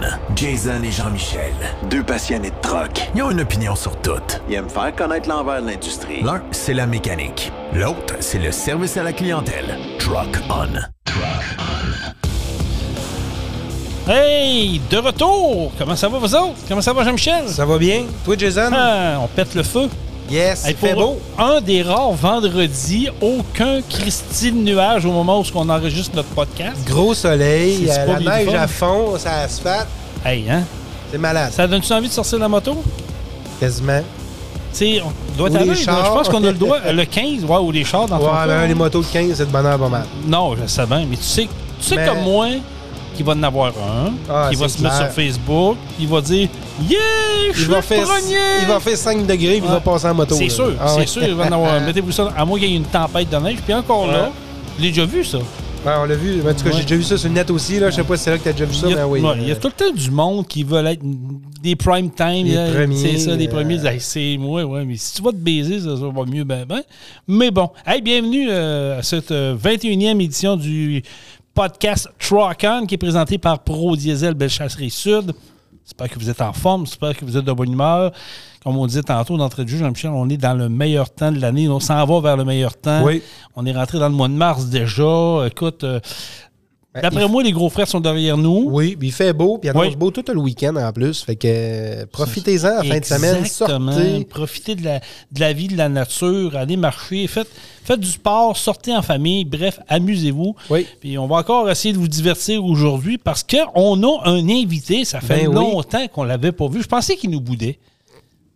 On. Jason et Jean-Michel, deux passionnés de troc. Ils ont une opinion sur tout. Ils aiment faire connaître l'envers de l'industrie. L'un, c'est la mécanique. L'autre, c'est le service à la clientèle. Truck On. Truck On. Hey, de retour! Comment ça va, vous autres? Comment ça va, Jean-Michel? Ça va bien? Toi, Jason? Ah, on pète le feu. Yes, il fait beau. Un des rares vendredis, aucun Christine nuage au moment où on enregistre notre podcast. Gros soleil, C'est euh, la neige fun. à fond, ça asphalte. Hey, hein? C'est malade. Ça donne-tu envie de sortir la moto? Quasiment. Tu sais, on doit chars. Je pense qu'on a le droit. Le 15, ouais, ou les chars dans ton Ouais, ben, les motos de 15, c'est de bonheur pas mal. Non, je sais bien, mais tu sais, tu sais Mais- comme moi qu'il va en avoir un, Ah, qui va c'est se mettre sur Facebook, il va dire Yeah, je Il va, faire, premier! il va faire 5 degrés, puis il va passer en moto. C'est sûr, Ah, c'est ouais. sûr, il va en avoir. Mettez-vous ça, à moins qu'il y ait une tempête de neige, puis encore là, je l'ai déjà vu ça. On l'a vu. En tout cas, Ouais. j'ai déjà vu ça sur le net aussi. Là. Je sais pas si c'est là que tu as déjà vu ça, il, y a, mais oui. ouais, il y a tout le temps du monde qui veut être des prime time. C'est ça, les euh, premiers. Hey, c'est moi, ouais, mais si tu vas te baiser, ça, ça va mieux, ben, ben. Mais bon, hey, bienvenue euh, à cette euh, 21e édition du podcast Truck-On qui est présenté par Pro Diesel Belchasserie Sud. J'espère que vous êtes en forme, j'espère que vous êtes de bonne humeur. Comme on disait tantôt d'entrée de jeu, Jean-Michel, on est dans le meilleur temps de l'année. On s'en va vers le meilleur temps. Oui. On est rentré dans le mois de mars déjà. Écoute, euh, d'après il- moi, les gros frères sont derrière nous. Oui, puis il fait beau, puis il annonce Oui. beau tout le week-end en plus. Fait que euh, profitez-en en fin de semaine, sortez. Profitez de la, de la vie, de la nature, allez marcher, faites, faites du sport, sortez en famille, bref, amusez-vous. Oui. Puis on va encore essayer de vous divertir aujourd'hui parce qu'on a un invité, ça fait Ben oui. longtemps qu'on l'avait pas vu. Je pensais qu'il nous boudait.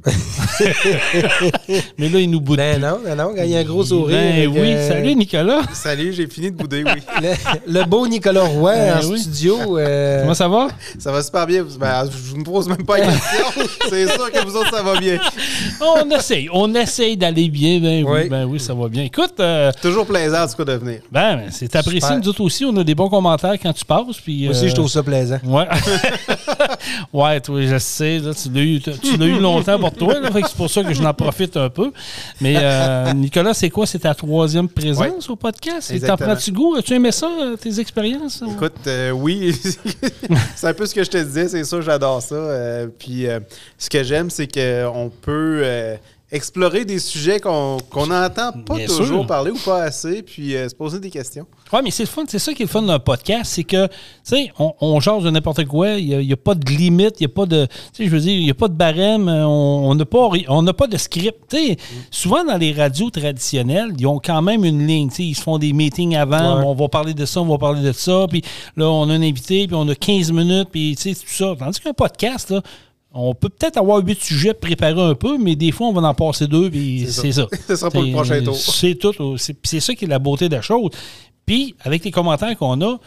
Mais là, il nous boude. Ben plus. non, non, non, il y a un gros sourire. Ben avec, oui, euh, salut Nicolas. Salut, j'ai fini de bouder, oui. Le, le beau Nicolas Roy Ben en oui. studio. euh, Comment ça va? Ça va super bien. Ben, je me pose même pas la question. C'est sûr que vous autres, ça va bien. On essaye, on essaye d'aller bien. Ben oui, Oui. ben oui, ça va bien. Écoute, euh, Toujours plaisant, en tout cas, de venir. ben, ben, c'est apprécié. Nous autres aussi, on a des bons commentaires quand tu passes. Puis, Moi aussi, euh, je trouve ça plaisant. Ouais. ouais, toi, je sais. là, tu l'as eu, tu l'as eu longtemps pour toi. c'est pour ça que je n'en profite un peu. Mais euh, Nicolas, c'est quoi? C'est ta troisième présence au podcast? T'en prends-tu goût? As-tu aimé ça, euh, tes expériences? Écoute, euh, oui, c'est un peu ce que je te disais, c'est sûr, j'adore ça. Euh, puis ce que j'aime, c'est qu'on peut explorer des sujets qu'on qu'on n'entend pas Bien toujours sûr. parler ou pas assez, puis euh, se poser des questions. Oui, mais c'est le fun. C'est ça qui est le fun d'un podcast. C'est que, tu sais, on, on de n'importe quoi. Il n'y a, pas de limite. Il n'y a pas de. Tu sais, je veux dire, il n'y a pas de barème. euh, On on n'a pas, on pas de script. Tu sais, souvent dans les radios traditionnelles, ils ont quand même une ligne. Tu sais, ils se font des meetings avant. Ouais. On va parler de ça, on va parler de ça. Puis là, on a un invité, puis on a 15 minutes, puis tu sais, tout ça. Tandis qu'un podcast, là, on peut peut-être avoir huit sujets préparés un peu, mais des fois, on va en passer deux, puis C'est c'est ça. Ce sera pour le prochain tour. C'est tout. C'est ça qui est la beauté de la chose. Puis, avec les commentaires qu'on a,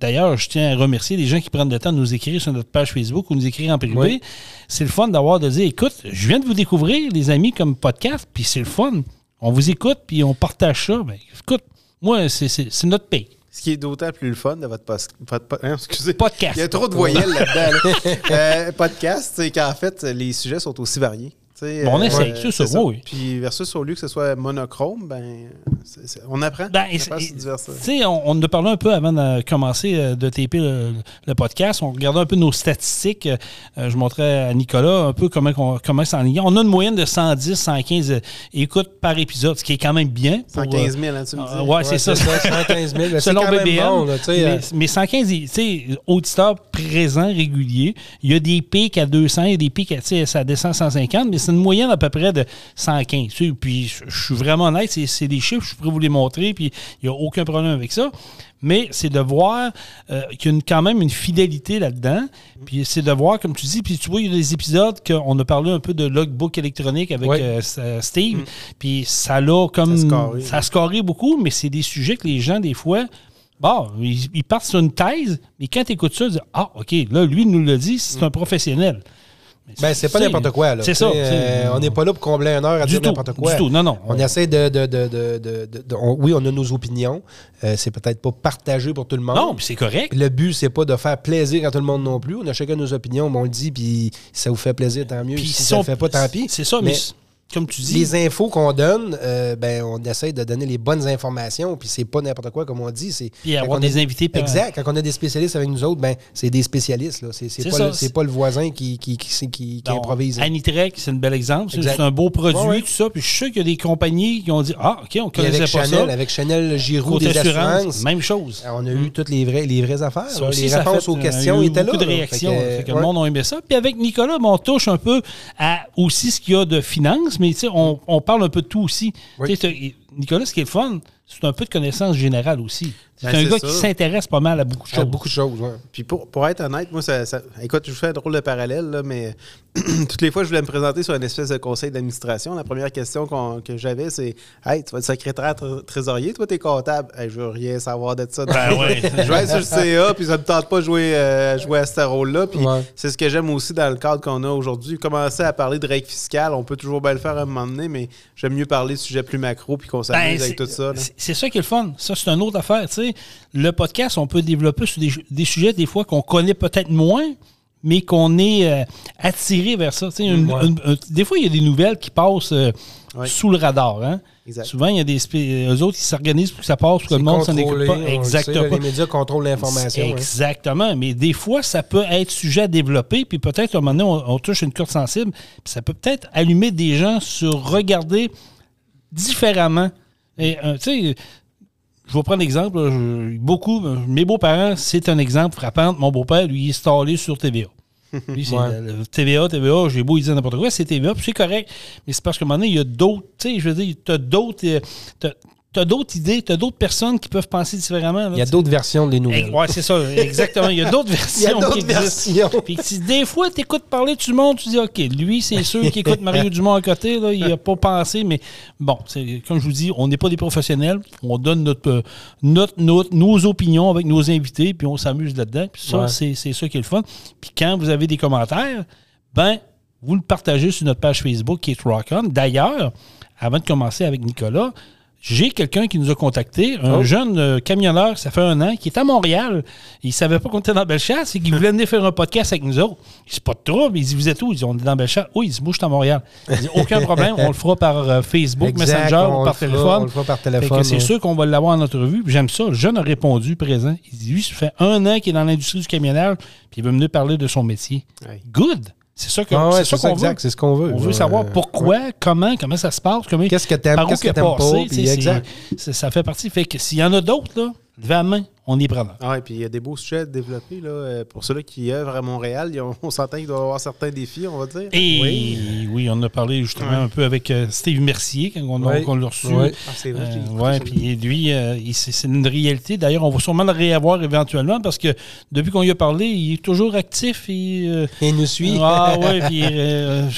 d'ailleurs, je tiens à remercier les gens qui prennent le temps de nous écrire sur notre page Facebook ou nous écrire en privé. Oui. C'est le fun d'avoir de dire écoute, je viens de vous découvrir, les amis, comme podcast, puis c'est le fun. On vous écoute, puis on partage ça. Ben, écoute, moi, c'est- notre pays. Ce qui est d'autant plus le fun de votre, post- votre po- hein, excusez. Podcast. Il y a trop de voyelles là-dedans. là. Euh, podcast, c'est qu'en fait, les sujets sont aussi variés. Bon, on euh, essaye, ouais, c'est ça, oui. Puis versus au lieu que ce soit monochrome, ben, on apprend. Ben, on on, on a parlé un peu avant de commencer euh, de taper le, le podcast. On regardait un peu nos statistiques. Euh, je montrais à Nicolas un peu comment, qu'on- comment c'est en ligne. On a une moyenne de 110, 115 euh, écoutes par épisode, ce qui est quand même bien. pour, 115 000, hein, tu me euh, dis. ouais, c'est ça. 115 000. ben, C'est Selon quand même BBM, bon, là, tu sais, mais, euh, mais 115, tu sais, auditeurs présents, réguliers. Il y a des pics à 200, il y a des pics à, tu sais, ça descend à 150, mais c'est une moyenne à peu près de 115. tu sais. Puis je suis vraiment honnête, c'est- des chiffres, je pourrais vous les montrer, puis il n'y a aucun problème avec ça. Mais c'est de voir euh, qu'il y a une- quand même une fidélité là-dedans. Puis c'est de voir, comme tu dis, puis tu vois, il y a des épisodes qu'on a parlé un peu de logbook électronique avec euh, Steve. Puis ça l'a comme. Ça a scoré. ça a scoré beaucoup, mais c'est des sujets que les gens, des fois, bon, ils, partent sur une thèse, mais quand tu écoutes ça, ils disent Ah, OK, là, lui, il nous l'a dit, c'est un professionnel. Ben, c'est pas n'importe quoi. là. C'est ça. euh, on n'est pas là pour combler une heure à du dire n'importe quoi. Du tout. Non, non. On essaie de. de, de, de, on- oui, on a nos opinions. Euh, c'est peut-être pas partagé pour tout le monde. Non, puis c'est correct. Le but, c'est pas de faire plaisir à tout le monde non plus. On a chacun nos opinions, mais on le dit, puis si ça vous fait plaisir, tant mieux. Puis si si ça on- ne fait pas, tant pis. C'est ça, mais, Mais comme tu dis. Les infos qu'on donne, euh, ben, on essaie de donner les bonnes informations, puis c'est pas n'importe quoi, comme on dit. C'est, Puis avoir a- des invités Exact. Quand on a des spécialistes avec nous autres, ben, c'est des spécialistes. Là. C'est, c'est pas, ça, le, c'est c'est- pas le voisin qui, qui, qui, qui- qui Non, improvise. Anitrek, c'est un bel exemple. C'est un beau produit, Ouais, ouais. tout ça. Puis je suis sûr qu'il y a des compagnies qui ont dit Ah, OK, on connaissait avec pas Chanel, ça. avec Chanel Giroux Côté des assurance, assurances, même chose. on a eu toutes les vraies, les vraies affaires. Ça là. aussi, les ça réponses fait, aux questions étaient là. beaucoup de réactions. Le monde a aimé ça. Puis avec Nicolas, ben, on touche un peu à aussi ce qu'il y a de mais tu sais, on, on parle un peu de tout aussi. Oui. Nicolas, ce qui est fun, c'est un peu de connaissance générale aussi. C'est Ben, un gars ça. qui s'intéresse pas mal à beaucoup de choses. beaucoup de choses. ouais. Puis pour, pour être honnête, moi, ça, ça- écoute, je vous fais un drôle de parallèle, là, mais toutes les fois, je voulais me présenter sur une espèce de conseil d'administration. La première question qu'on- que j'avais, c'est Hey, tu vas être secrétaire tr- trésorier, toi, t'es comptable. Hey, je veux rien savoir de ça. Ben ouais. je vais être sur le CA, puis ça me tente pas de jouer, euh, jouer à ce rôle-là. Puis Ouais. c'est ce que j'aime aussi dans le cadre qu'on a aujourd'hui. Commencer à parler de règles fiscales, on peut toujours bien le faire à un moment donné, mais j'aime mieux parler de sujets plus macro, puis qu'on Ben, s'amuse c'est- avec tout ça. C'est ça qui est le fun. Ça, c'est une autre affaire. tu sais. Le podcast, on peut développer sur des, des sujets, des fois, qu'on connaît peut-être moins, mais qu'on est euh, attiré vers ça. Une- Ouais. une- des fois, il y a des nouvelles qui passent euh, Ouais. sous le radar. Hein? Souvent, il y a des spé- eux autres qui s'organisent pour que ça passe, pour que le monde s'en écoute pas. le sait, Exactement. là, les médias contrôlent l'information. hein. Exactement. Mais des fois, ça peut être sujet à développer, puis peut-être à un moment donné, on, on touche une corde sensible, puis ça peut peut-être allumer des gens sur regarder différemment. Et, euh, tu sais, je vais prendre l'exemple. je- beaucoup, euh, mes beaux-parents, c'est un exemple frappant. Mon beau-père, lui, il est installé sur TVA. Lui, c'est Ouais. TVA, TVA, j'ai beau lui dire n'importe quoi, c'est TVA, puis c'est correct. Mais c'est parce qu'à un moment donné, il y a d'autres, tu sais, je veux dire, tu as d'autres. T'as- t'as d'autres idées, tu as d'autres personnes qui peuvent penser différemment. là, Il y a tu d'autres versions des nouvelles. Ouais, c'est ça, exactement. Il y a d'autres Il y a versions d'autres qui existent. versions. Puis si des fois, tu écoutes parler le monde, tu dis, OK, lui, c'est sûr qu'il écoute Mario Dumont à côté, là, il n'a pas pensé, mais bon, comme je vous dis, on n'est pas des professionnels. On donne notre, euh, notre, notre- nos opinions avec nos invités, puis on s'amuse là-dedans. Puis ça, Ouais. c'est ça qui est le fun. Puis quand vous avez des commentaires, ben, vous le partagez sur notre page Facebook qui est Rock On. D'ailleurs, avant de commencer avec Nicolas, j'ai quelqu'un qui nous a contacté, un Oh. jeune euh, camionneur, ça fait un an, qui est à Montréal. Il savait pas qu'on était dans Bellechasse et qu'il voulait venir faire un podcast avec nous autres. Il dit, pas de trouble. Il dit Vous êtes où? Il dit On est dans Bellechasse. Oui, il je suis à Montréal. Il dit Aucun problème, on le fera par euh, Facebook, Exact, Messenger ou par fera- téléphone. on le fera par téléphone, que C'est ouais. sûr qu'on va l'avoir en entrevue. J'aime ça. Le jeune a répondu présent. Il dit Lui, ça fait un an qu'il est dans l'industrie du camionnage, puis il veut venir parler de son métier. Ouais. Good. C'est ça que- Ah ouais, qu'on veut. exact, c'est ce qu'on veut. On veut Ouais. savoir pourquoi, comment, comment ça se passe, comment, Qu'est-ce que t'aimes, qu'est-ce que t'aimes passé, pas, puis exact. ça fait partie. Fait que s'il y en a d'autres, là, levez la main, on est preneur. Ah ouais, puis il y a des beaux sujets à développer. Là, euh, pour ceux-là qui œuvrent à Montréal, ont- on s'entend qu'il doit y avoir certains défis, on va dire. Et oui, on a parlé justement un peu avec euh, Steve Mercier quand on, Ouais. l'a reçu. Ouais. Ah, c'est vrai, Euh, ouais, puis lui, euh, il- c'est une réalité. D'ailleurs, on va sûrement le réavoir éventuellement parce que depuis qu'on lui a parlé, il est toujours actif. Et, euh, Il nous suit. Ah ouais, puis euh,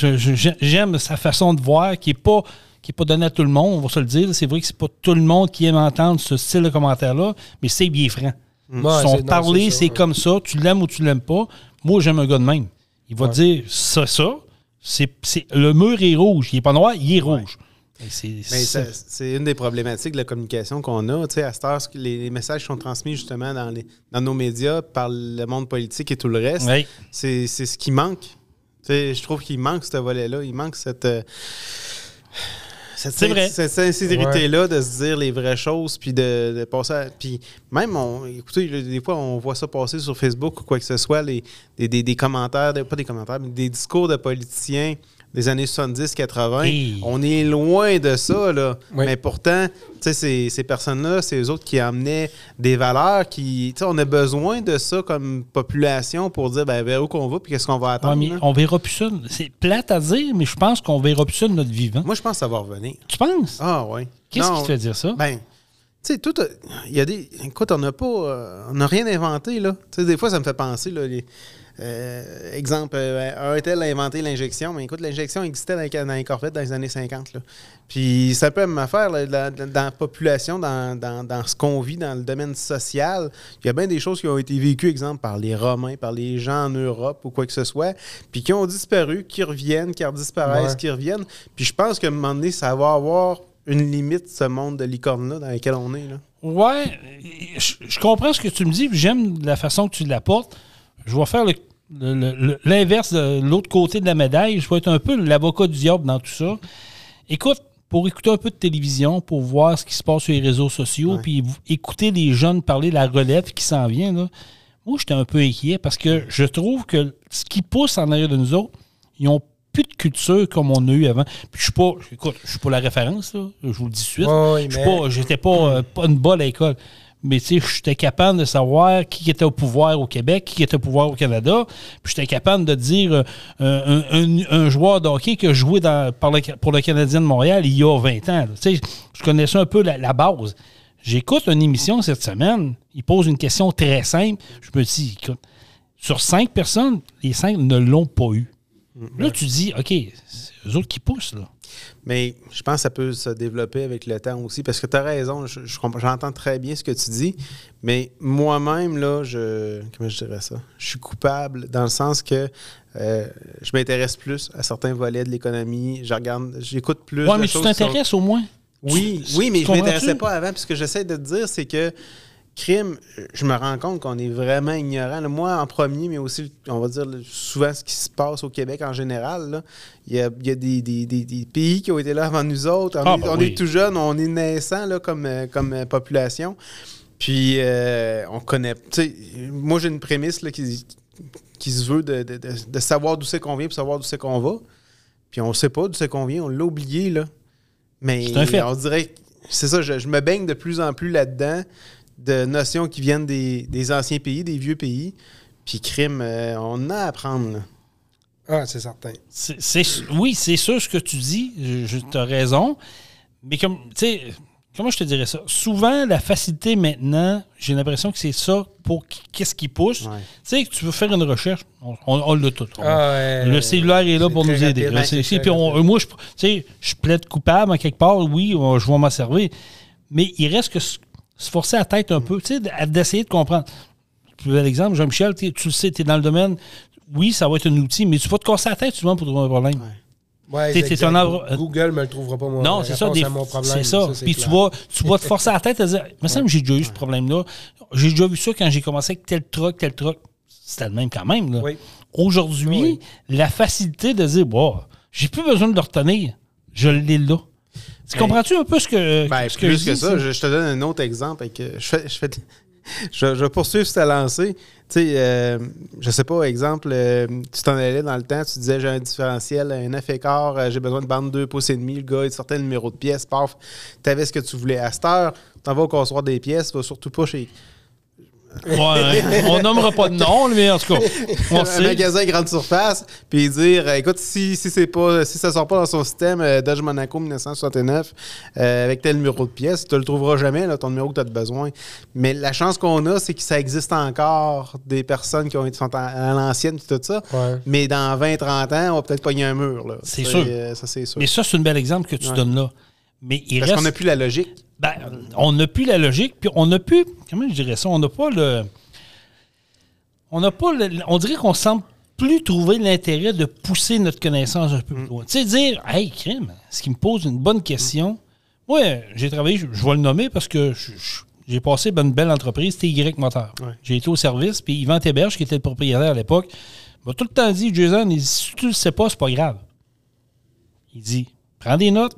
j'aime sa façon de voir qui n'est pas qui est pas donné à tout le monde, on va se le dire. C'est vrai que c'est pas tout le monde qui aime entendre ce style de commentaire-là, mais c'est bien franc. Ouais, Son c'est- parler, ouais. comme ça. Tu l'aimes ou tu l'aimes pas. Moi, j'aime un gars de même. Il va Ouais. dire ça, ça. C'est, c'est- le mur est rouge. Il n'est pas noir, il est rouge. C'est, Mais c'est- ça- c'est une des problématiques de la communication qu'on a. Tu sais, à cette heure, les, les messages sont transmis justement dans, les, dans nos médias par le monde politique et tout le reste. Ouais. C'est c'est ce qui manque. Tu sais, je trouve qu'il manque ce volet-là. Il manque cette. euh, cette, C'est vrai. cette sincérité-là de se dire les vraies choses, puis de, de passer à- Puis même, on, écoutez, des fois, on voit ça passer sur Facebook ou quoi que ce soit, les, des, des- des commentaires, de- pas des commentaires, mais des discours de politiciens des années 70-80. Hey. On est loin de ça, là. Oui. Mais pourtant, tu sais, ces, ces personnes-là, c'est eux autres qui amenaient des valeurs qui. Tu sais, on a besoin de ça comme population pour dire ben, vers où qu'on va puis qu'est-ce qu'on va Ouais, attendre. mais on verra plus ça. C'est plate à dire, mais je pense qu'on verra plus ça de notre vivant. Moi, je pense que ça va revenir. Tu penses? Ah, oui. Qu'est-ce qui te fait dire ça? Ben, tu sais, tout. Il y a des. Écoute, on n'a pas. euh, on n'a rien inventé, là. Tu sais, des fois, ça me fait penser, là. les- euh, exemple, euh, un tel a inventé l'injection, mais écoute, l'injection existait dans les, dans les Corvettes dans les années 50. Là. Puis ça peut même affaire là, dans, dans- la population, dans, dans- dans ce qu'on vit dans le domaine social. Il y a bien des choses qui ont été vécues, exemple, par les Romains, par les gens en Europe ou quoi que ce soit, puis qui ont disparu, qui reviennent, qui disparaissent, Ouais. qui reviennent. Puis je pense qu'à un moment donné, ça va avoir une limite, ce monde de licorne-là dans lequel on est. Là. Ouais, je, je comprends ce que tu me dis, j'aime la façon que tu l'apportes. Je vais faire l'inverse de l'autre côté de la médaille. Je vais être un peu l'avocat du diable dans tout ça. Écoute, pour écouter un peu de télévision, pour voir ce qui se passe sur les réseaux sociaux, puis écouter les jeunes parler de la relève qui s'en vient, là, moi, j'étais un peu inquiet parce que je trouve que ce qui pousse en arrière de nous autres, ils ont plus de culture comme on a eu avant. Puis je suis pas, écoute, je suis pas la référence, là, je vous le dis tout de suite. Je suis pas, j'étais pas, euh, pas une balle à l'école. Mais tu sais, j'étais capable de savoir qui était au pouvoir au Québec, qui était au pouvoir au Canada. Puis j'étais capable de dire euh, un, un- un joueur de hockey qui a joué dans- par le- pour le Canadien de Montréal il y a 20 ans. Tu sais, je connaissais un peu la, la base. J'écoute une émission cette semaine. Il pose une question très simple. Je me dis, écoute, sur cinq personnes, les cinq ne l'ont pas eu. Là, tu dis, OK, c'est eux autres qui poussent. Là. Mais je pense que ça peut se développer avec le temps aussi, parce que tu as raison, je- je j'entends très bien ce que tu dis, mais moi-même, là, je. Comment je dirais ça? Je suis coupable dans le sens que euh, je m'intéresse plus à certains volets de l'économie, je regarde, j'écoute plus. De mais tu sont- t'intéresses au moins. Oui, Tu- oui, mais je m'intéressais comprends-tu? pas avant. Puis ce que j'essaie de te dire, c'est que crime, je me rends compte qu'on est vraiment ignorant. Moi, en premier, mais aussi, on va dire souvent ce qui se passe au Québec en général. là. Il y a, il y a des, des- des- des pays qui ont été là avant nous autres. On, Ah, est, ben on oui. est tout jeune, on est naissant là, comme, euh, comme euh, population. Puis euh, on connaît. Moi, j'ai une prémisse là, qui, qui se veut de, de- de- de savoir d'où c'est qu'on vient pour savoir d'où c'est qu'on va. Puis on sait pas d'où c'est qu'on vient, on l'a oublié. là. Mais C'est un fait. on dirait c'est ça, je, je me baigne de plus en plus là-dedans de notions qui viennent des, des anciens pays, des vieux pays. Puis crime, euh, on a à apprendre. là. Ah, c'est certain. C'est- c'est- oui, c'est sûr ce que tu dis. Tu as raison. Mais comme, tu sais, comment je te dirais ça? Souvent, la facilité maintenant, j'ai l'impression que c'est ça pour qui- qu'est-ce qui pousse. Ouais. Tu sais, que tu veux faire une recherche, on, on- on l'a tout. On- Ah, ouais. le cellulaire est là pour nous aider. rapide. puis moi, je, tu sais, je plaide coupable en quelque part. Oui, on- je vais m'en servir. Mais il reste que se forcer la tête un peu, tu sais, d'essayer de comprendre. Tu veux l'exemple, Jean-Michel, tu le sais, tu es dans le domaine. Oui, ça va être un outil, mais tu vas te casser la tête souvent pour trouver un problème. Ouais, T'es- t'es exact. un endroit- Google me le trouvera pas, moi. Non, c'est ça. des- à mon problème. C'est ça. Puis tu vas, tu vas te forcer la tête à dire, me semble que j'ai déjà eu ce problème-là. J'ai déjà vu ça quand j'ai commencé avec tel truc, tel truc. C'était le même quand même. là. Oui. Aujourd'hui, Oui. la facilité de dire, bon, j'ai plus besoin de le retenir. Je l'ai là. Tu comprends-tu un peu ce que, Ben, ce plus je que dis, ça, je, je te donne un autre exemple. Avec, je, fais, je, fais- je, je vais poursuivre cette lancée. Tu sais, euh, je sais pas, exemple, euh, tu t'en allais dans le temps, tu disais j'ai un différentiel, un 9 écart, euh, j'ai besoin de bande 2 pouces et demi, le gars, il sortait le numéro de pièce, paf, tu avais ce que tu voulais. À cette heure, tu vas au comptoir des pièces, va surtout pas chez Ouais, on nommera pas de nom, mais en tout cas, on un sait. magasin grande surface, puis dire euh, écoute, si, si c'est pas si ça sort pas dans son système euh, Dodge Monaco 1969 euh, avec tel numéro de pièce, tu le trouveras jamais, là, ton numéro que tu as besoin. Mais la chance qu'on a, c'est que ça existe encore des personnes qui ont été sont à, à l'ancienne et tout ça. Ouais. Mais dans 20-30 ans, on va peut-être pogner un mur. là. C'est sûr. euh, ça, c'est sûr. Mais ça, c'est un bel exemple que tu Ouais. donnes là. Mais il Parce reste. qu'on n'a plus la logique. Ben, on n'a plus la logique, puis on n'a plus. Comment je dirais ça? On n'a pas le. On n'a pas le. On dirait qu'on semble plus trouver l'intérêt de pousser notre connaissance un peu plus loin. Tu sais, dire, hey, crime, ce qui me pose une bonne question. Moi, j'ai travaillé, je, je vais le nommer parce que j'ai passé une belle entreprise, c'était Y Moteur. Ouais. J'ai été au service, puis Yvan Théberge, qui était le propriétaire à l'époque, m'a tout le temps dit, Jason, il dit, si tu le sais pas, c'est pas grave. Il dit, prends des notes,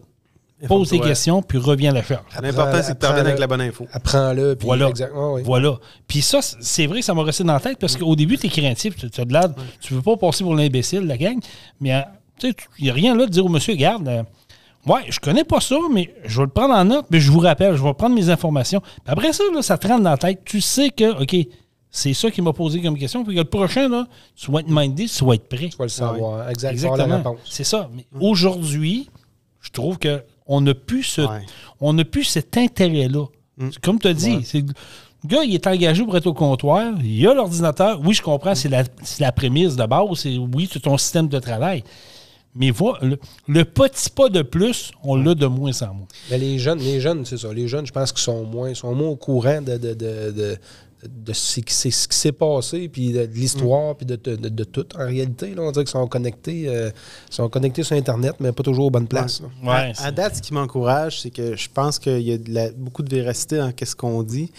pose tes Informe-toi. questions, puis reviens à la charge. L'important, c'est que tu reviennes avec la bonne info. Apprends-le. puis Voilà. Exactement, oui. Voilà. Puis ça, c'est vrai que ça m'a resté dans la tête parce qu'au début, tu es craintif. Tu, as de l'air- tu veux pas passer pour l'imbécile, la gang. Mais euh, tu sais, il n'y a rien là de dire au monsieur, regarde, euh, ouais, je connais pas ça, mais je vais le prendre en note, mais je vous rappelle, je vais prendre mes informations. Puis après ça, là, ça te rentre dans la tête. Tu sais que, OK, c'est ça qui m'a posé comme question. Puis que le prochain, là, tu vas être minded, tu vas être prêt. Tu vas le savoir. Exactement. la Exactement. réponse. C'est ça. Mais aujourd'hui, je trouve que on n'a plus ce, Ouais. on n'a plus cet intérêt-là. Comme tu as dit, c'est- le gars, il est engagé pour être au comptoir. Il a l'ordinateur. Oui, je comprends, c'est la, c'est la prémisse de base. C'est, oui, c'est ton système de travail. Mais voilà, le, le petit pas de plus, on l'a de moins en moins. Mais les jeunes, les jeunes, c'est ça. Les jeunes, je pense qu'ils sont moins, sont moins au courant de, de, de, de, de ce qui s'est ce qui s'est passé, puis de, de l'histoire, puis de, de, de- de tout. En réalité, là, on dirait qu'ils sont connectés, euh, sont connectés sur Internet, mais pas toujours aux bonnes places. Ouais, à, à date, ce qui m'encourage, c'est que je pense qu'il y a de la- beaucoup de véracité dans ce qu'on dit,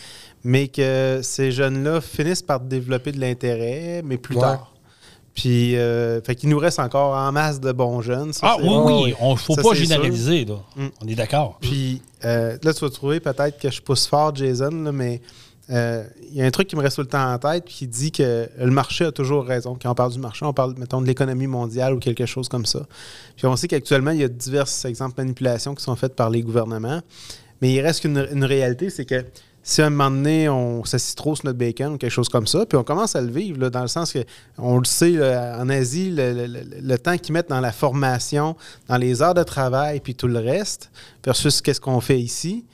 mais que ces jeunes-là finissent par développer de l'intérêt, mais plus Ouais. tard. Puis, euh, fait qu'il nous reste encore en masse de bons jeunes. ça, Ah oui, oui, on ne faut Ça, pas généraliser. là. Mm. On est d'accord. Puis euh, là, tu vas trouver peut-être que je pousse fort, Jason, là, mais euh, il y a un truc qui me reste tout le temps en tête qui dit que le marché a toujours raison. Quand on parle du marché, on parle, mettons, de l'économie mondiale ou quelque chose comme ça. Puis on sait qu'actuellement, il y a diverses exemples de manipulations qui sont faites par les gouvernements. Mais il reste une réalité, c'est que si à un moment donné, on s'assit trop sur notre bacon ou quelque chose comme ça, puis on commence à le vivre, dans le sens que, on le sait, en Asie, le temps qu'ils mettent dans la formation, dans les heures de travail, puis tout le reste, versus qu'est-ce qu'on fait ici,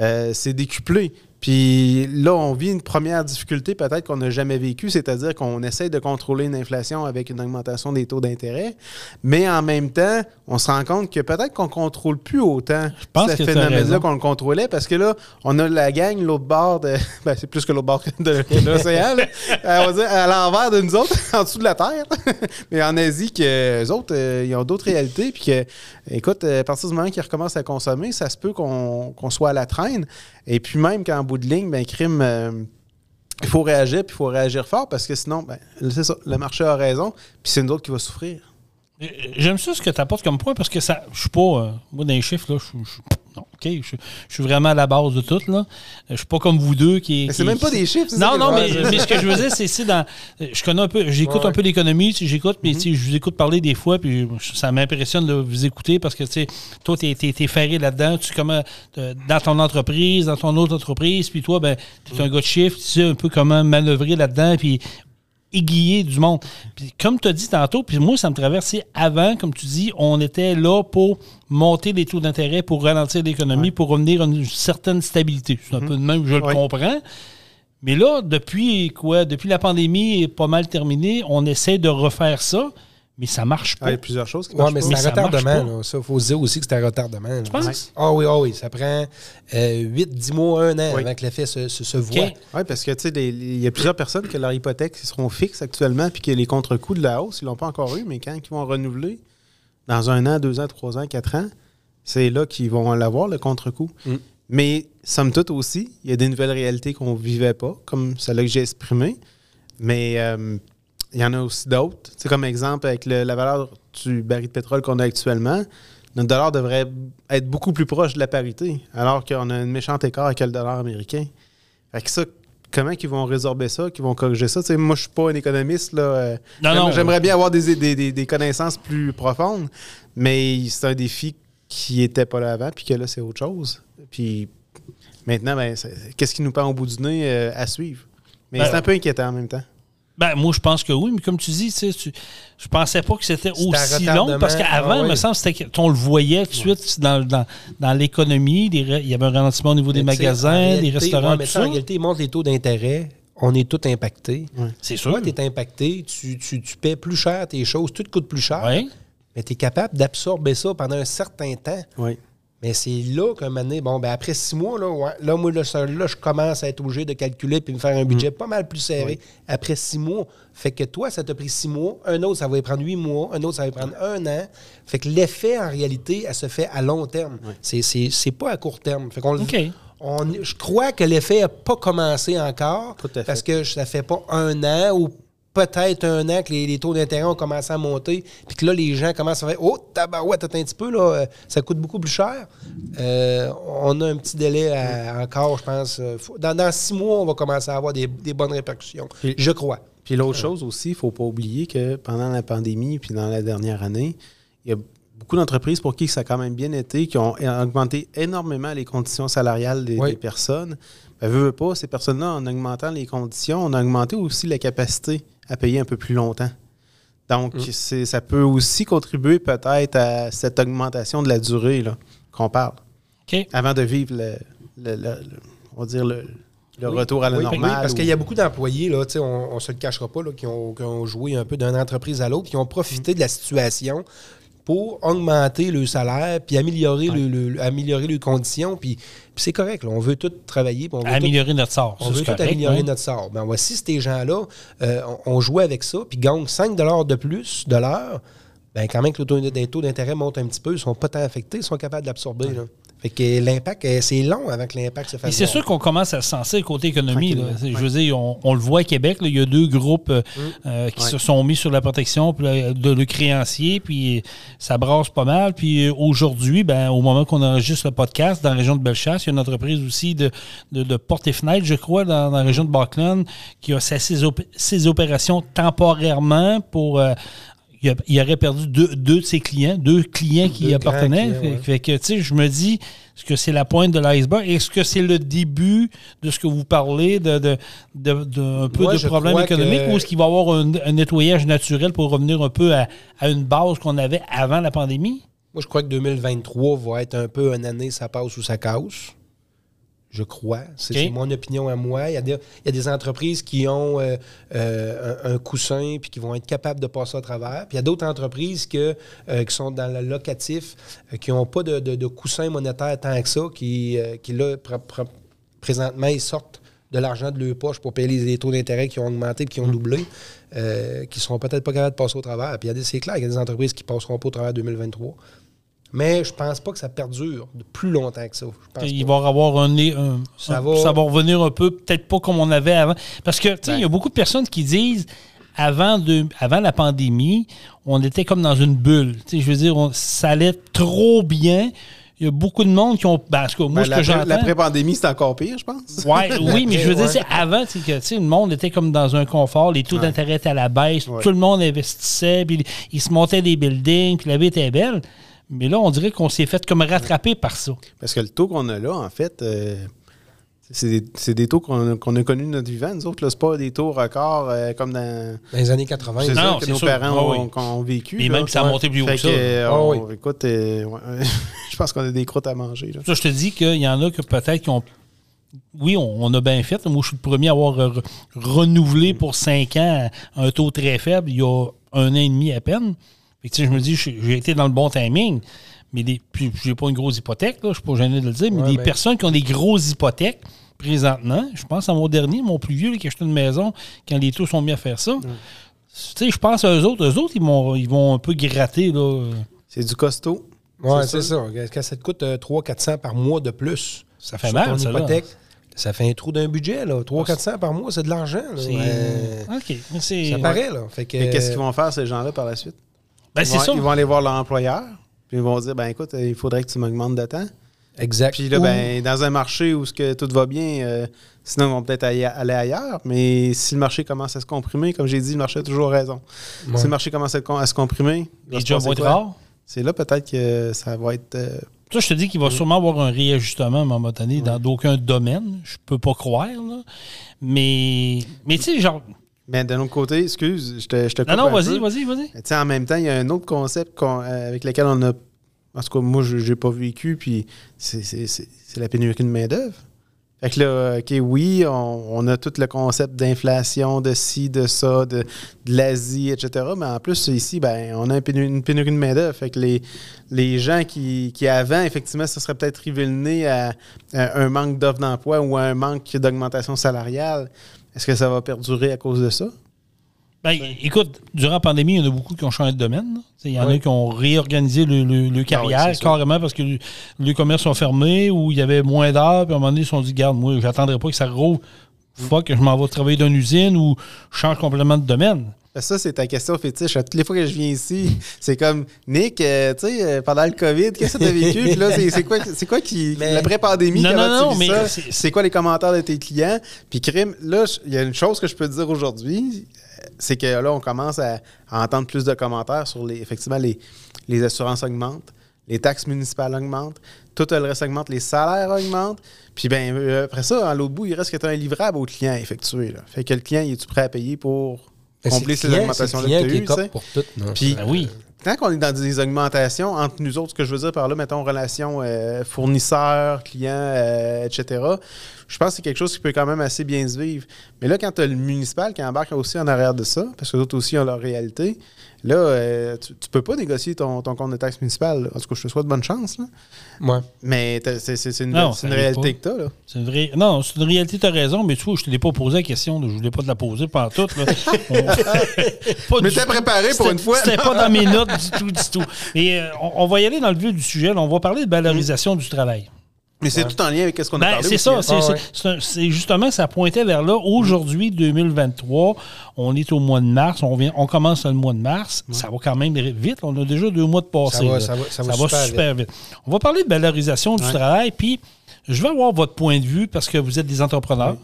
euh, c'est décuplé. Puis là, on vit une première difficulté peut-être qu'on n'a jamais vécue, c'est-à-dire qu'on essaye de contrôler une inflation avec une augmentation des taux d'intérêt, mais en même temps, on se rend compte que peut-être qu'on ne contrôle plus autant pense ce phénomène-là qu'on le contrôlait, parce que là, on a la gang, l'autre bord de... Ben, c'est plus que l'autre bord de, l'océan, là. Euh, on va dire à l'envers de nous autres, en dessous de la Terre. mais en Asie, que eux autres, euh, ils ont d'autres réalités, puis que, écoute, euh, à partir du moment qu'ils recommencent à consommer, ça se peut qu'on qu'on soit à la traîne. Et puis même qu'en bout de ligne, ben, crime, euh, il faut réagir, puis il faut réagir fort, parce que sinon, ben, c'est ça, le marché a raison, puis c'est nous autres qui va souffrir. J'aime ça ce que tu apportes comme point parce que ça, je suis pas. euh, moi, dans les chiffres, là, je suis- non, OK, je, je suis vraiment à la base de tout. Là. Je suis pas comme vous deux qui. Mais c'est même pas des chiffres, Non, non, mais, mais ce que je veux dire, c'est c'est dans. Je connais un peu. J'écoute Ouais. un peu l'économie, j'écoute, Mm-hmm. mais sais, je vous écoute parler des fois, puis ça m'impressionne de vous écouter parce que tu sais, toi, tu es, ferré là-dedans. Tu comment. euh, Dans ton entreprise, dans ton autre entreprise, puis toi, ben, tu es un gars de chiffre, tu sais un peu comment manœuvrer là-dedans, puis aiguiller du monde. Puis comme tu as dit tantôt, puis moi, ça me traversait avant, comme tu dis, on était là pour monter les taux d'intérêt, pour ralentir l'économie, pour revenir à une certaine stabilité. C'est un peu de même, je le comprends. Mais là, depuis quoi? Depuis la pandémie est pas mal terminée, on essaie de refaire ça, mais ça marche Ah, pas. il y a plusieurs choses qui Oui, marchent mais pas. c'est Mais un retardement. pas. là. Ça, il faut se dire aussi que c'est un retardement. Tu penses? Ah oui, ah oui. Ça prend 8-10 mois, un an Oui. avant que l'effet se, se, se voit. Oui, parce que tu sais, il y a plusieurs personnes que leur hypothèque ils seront fixes actuellement, puis que les contre-coups de la hausse, ils l'ont pas encore eu, mais quand ils vont renouveler, dans un an, deux ans, trois ans, quatre ans, c'est là qu'ils vont l'avoir, le contre-coup. Mm. Mais, somme toute aussi, il y a des nouvelles réalités qu'on vivait pas, comme celle-là que j'ai exprimée. Mais euh, il y en a aussi d'autres. C'est comme exemple, avec le- la valeur du baril de pétrole qu'on a actuellement, notre dollar devrait être beaucoup plus proche de la parité, alors qu'on a un méchant écart avec le dollar américain. Fait que ça, comment ils vont résorber ça, qu'ils vont corriger ça? Moi, je suis pas un économiste. Là, euh, Non, j'aime- non. J'aimerais bien avoir des, des- des- des connaissances plus profondes, mais c'est un défi qui était pas là avant, puis que là, c'est autre chose. Puis maintenant, ben, qu'est-ce qui nous pend au bout du nez euh, à suivre? Mais Ben, c'est un peu inquiétant en même temps. Ben, moi, je pense que oui, mais comme tu dis, tu sais, tu- je pensais pas que c'était aussi long parce qu'avant, Ah il me semble c'était que- on le voyait tout de suite dans, dans, dans l'économie. Il y avait un ralentissement au niveau des Mais magasins, des restaurants, ouais, mais tout ça, En réalité, ils montrent les taux d'intérêt. On est tous impactés. C'est sûr. Toi, tu es impacté, tu, tu, tu paies plus cher tes choses, tout te coûte plus cher, Ouais. mais tu es capable d'absorber ça pendant un certain temps. Oui. Mais c'est là qu'un moment donné, bon, ben après six mois, là, ouais, là moi, là, là, je commence à être obligé de calculer puis me faire un budget pas mal plus serré après six mois. Fait que toi, ça t'a pris six mois, un autre, ça va y prendre huit mois, un autre, ça va y prendre un an. Fait que l'effet, en réalité, elle se fait à long terme. C'est- C'est pas à court terme. Fait qu'on on- je crois que l'effet n'a pas commencé encore Tout à fait. parce que ça fait pas un an ou peut-être un an que les, les taux d'intérêt ont commencé à monter, puis que là, les gens commencent à faire Oh, tabarouette, attends un petit peu, là, euh, ça coûte beaucoup plus cher. Euh, on a un petit délai à- encore, je pense. euh, Dans, dans six mois, on va commencer à avoir des, des bonnes répercussions. Puis- je crois. Puis l'autre chose aussi, il ne faut pas oublier que pendant la pandémie puis dans la dernière année, il y a beaucoup d'entreprises pour qui ça a quand même bien été, qui ont augmenté énormément les conditions salariales des, Oui. des personnes. Ben, veux, veux pas, ces personnes-là, en augmentant les conditions, on a augmenté aussi la capacité à payer un peu plus longtemps. Donc, c'est- ça peut aussi contribuer peut-être à cette augmentation de la durée là, qu'on parle, avant de vivre le, le- le- le- on va dire le, le Oui. retour à la Oui, normale. oui, parce ou- qu'il y a beaucoup d'employés, là, on ne se le cachera pas, là, qui, ont, qui ont joué un peu d'une entreprise à l'autre, qui ont profité de la situation pour augmenter le salaire, puis améliorer, le, le- améliorer les conditions. Puis, c'est correct, là, on veut tout travailler. on veut tout- Améliorer notre sort. on veut tout améliorer ouais. notre sort. Ben, voici ces gens-là, euh, on, on jouait avec ça, puis gagnent 5 de plus de l'heure. Ben, quand même que le taux, les taux d'intérêt montent un petit peu, ils sont pas tant affectés, ils sont capables d'absorber. Fait que l'impact, euh, c'est long avant que l'impact se fasse c'est sûr qu'on commence à se sentir côté économie. là. Je veux dire, on, on le voit à Québec, là, il y a deux groupes euh, euh, qui Ouais. se sont mis sur la protection de le créancier, puis ça brasse pas mal. Puis aujourd'hui, ben, au moment qu'on enregistre le podcast, dans la région de Bellechasse, il y a une entreprise aussi de, de, de porte et fenêtre, je crois, dans, dans la région de Buckland, qui a ses, op- ses opérations temporairement pour... euh, il, a- il aurait perdu deux, deux de ses clients, deux clients qui Deux appartenaient. clients, Fait- ouais. fait que, tu sais, je me dis, est-ce que c'est la pointe de l'iceberg? Est-ce que c'est le début de ce que vous parlez, de, de, de- de- un peu Moi, de problème économique, que- ou est-ce qu'il va y avoir un, un nettoyage naturel pour revenir un peu à, à une base qu'on avait avant la pandémie? Moi, je crois que 2023 va être un peu une année, ça passe ou ça casse. Je crois. C'est mon opinion à moi. Il y a des, il y a des entreprises qui ont euh, euh, un, un coussin puis qui vont être capables de passer à travers. Puis il y a d'autres entreprises que, euh, qui sont dans le locatif, qui n'ont pas de, de- de coussin monétaire tant que ça, qui, qui là, pr- pr- présentement, ils sortent de l'argent de leur poche pour payer les, les taux d'intérêt qui ont augmenté et qui ont doublé, euh, qui ne seront peut-être pas capables de passer au travers. Puis il y a des, c'est clair, il y a des entreprises qui ne passeront pas au travers 2023. Mais je pense pas que ça perdure de plus longtemps que ça. Je pense Il pas. va y avoir un, un- Ça un- va- ça va revenir un peu, peut-être pas comme on avait avant. Parce que, tu sais, il y a beaucoup de personnes qui disent, avant, de, avant la pandémie, on était comme dans une bulle. Tu sais, je veux dire, on- ça allait trop bien. Il y a beaucoup de monde qui ont. Ben, en tout cas, moi, Ben, ce que j'entends. L'après-pandémie, c'est encore pire, je pense. Ouais, oui, mais je veux dire, Ouais. avant, c'est que tu sais, le monde était comme dans un confort, les taux d'intérêt étaient à la baisse, Ouais. tout le monde investissait, puis il se montait des buildings, puis la vie était belle. Mais là, on dirait qu'on s'est fait comme rattraper par ça. Parce que le taux qu'on a là, en fait, euh, c'est des, taux qu'on a, connus de notre vivant. Nous autres, là, c'est pas des taux records euh, comme dans. Dans les années 80. C'est ça que nos sûr. parents Ah ont, oui. qu'on ont vécu. Et là. même que ça a monté plus haut que ça. euh, Ah on- oui. Écoute, euh, ouais, je pense qu'on a des croûtes à manger. Là. Ça, je te dis qu'il y en a que peut-être qui ont. Oui, on, on a bien fait. Moi, je suis le premier à avoir re- renouvelé pour cinq ans un taux très faible il y a un an et demi à peine. Fait que, je me dis, j'ai été dans le bon timing. Mais des, puis j'ai pas une grosse hypothèque, là, je suis pas gêné de le dire, mais Ouais, des mais- personnes qui ont des grosses hypothèques présentement, je pense à mon dernier, mon plus vieux, là, qui a acheté une maison quand les taux sont mis à faire ça. Tu sais, je pense à eux autres. Eux autres, ils vont, ils vont un peu gratter. Là. C'est du costaud. Ouais, C'est c'est ça? Quand ça te coûte 300-400 par mois de plus, Ça fait sur mal, ton ça, là. hypothèque, ça fait un trou d'un budget. 300-400 par mois, c'est de l'argent. là. C'est- Ouais. OK. Mais c'est. Ça paraît, là. Fait que, Et qu'est-ce qu'ils vont faire, ces gens-là, par la suite? Ben, Ils vont, ça. ils vont aller voir leur employeur, puis ils vont dire ben écoute, il faudrait que tu m'augmentes de temps. Exact. Puis là, Ou- ben, dans un marché où ce que tout va bien, euh, sinon ils vont peut-être aller ailleurs. Mais si le marché commence à se comprimer, comme j'ai dit, le marché a toujours raison. Ouais. Si le marché commence à, à se comprimer, Les jobs vont être rares? C'est là peut-être que ça va être. euh, Ça, je te dis qu'il va sûrement avoir un réajustement à un moment donné dans d'aucun domaine. Je peux pas croire, là. Mais, mais tu sais, genre. Mais d'un autre côté, excuse, je te, je te Non, coupe non, vas-y, vas-y, vas-y. Mais tu sais, en même temps, il y a un autre concept euh, avec lequel on a. En tout cas, moi, je n'ai pas vécu, puis c'est la pénurie de main-d'œuvre. Fait que là, OK, oui, on, on a tout le concept d'inflation, de ci, de ça, de, de l'Asie, etc. Mais en plus, ici, ben, on a une pénurie de main-d'œuvre. Fait que les, les gens qui, qui avant, effectivement, ça serait peut-être rivé le nez à, à un manque d'offres d'emploi ou à un manque d'augmentation salariale, est-ce que ça va perdurer à cause de ça? Ben, écoute, durant la pandémie, il y en a beaucoup qui ont changé de domaine. Il y en a qui ont réorganisé le, le- le carrière c'est sûr. carrément parce que le- les commerces sont fermés ou il y avait moins d'heures. Puis à un moment donné, ils se sont dit, garde, moi, j'attendrai pas que ça rouvre. Que je m'en vais travailler dans une usine ou je change complètement de domaine. Ben, Ça, c'est ta question fétiche. À toutes les fois que je viens ici, c'est comme Nick, euh, tu sais, euh, pendant le COVID, qu'est-ce que tu as vécu? Puis là, c'est quoi, c'est quoi qui. Mais- L'après-pandémie, Non, comment non, tu non, vis mais ça? c'est- quoi les commentaires de tes clients? Puis, crime, là, il y a une chose que je peux te dire aujourd'hui, c'est que là, on commence à, à entendre plus de commentaires sur les. Effectivement, les, les assurances augmentent, les taxes municipales augmentent, tout le reste augmente, les salaires augmentent. Puis, ben, euh, après ça, à l'autre bout, il reste que tu as un livrable au client à effectuer. Là. Fait que le client, il est-tu prêt à payer pour Ben, combler le ces augmentations-là que tu est as eues, tu pour tout. non, Puis- Ben oui. Tant qu'on est dans des augmentations entre nous autres, ce que je veux dire par là, mettons, relation euh, fournisseur, client, euh, etc., je pense que c'est quelque chose qui peut quand même assez bien se vivre. Mais là, quand tu as le municipal qui embarque aussi en arrière de ça, parce que d'autres aussi ont leur réalité, là, euh, tu, tu peux pas négocier ton, ton compte de taxe municipale. En tout cas, je te souhaite bonne chance. Là. Ouais. Mais c'est une, Non, réalité pas. que tu as. Là. C'est une vraie... Non, c'est une réalité, tu as raison, mais tu vois, je te l'ai pas posé la question. Je voulais pas te la poser pendant tout. Là. On- Pas Mais du t'es tout. préparé pour une fois. C'était pas dans mes notes du tout, du tout. Et euh, on, on va y aller dans le vif du sujet. là. On va parler de valorisation du travail. Mais c'est tout en lien avec ce qu'on a Ben, parlé. c'est ça. hein. C'est Ah c'est- ouais. c'est un- c'est justement, ça pointait vers là. Aujourd'hui, 2023, on est au mois de mars. On, vient, on commence le mois de mars. Ça va quand même vite. On a déjà deux mois de passé. Ça va, ça va- ça va super vite. On va parler de valorisation du travail. Puis, je vais avoir votre point de vue parce que vous êtes des entrepreneurs.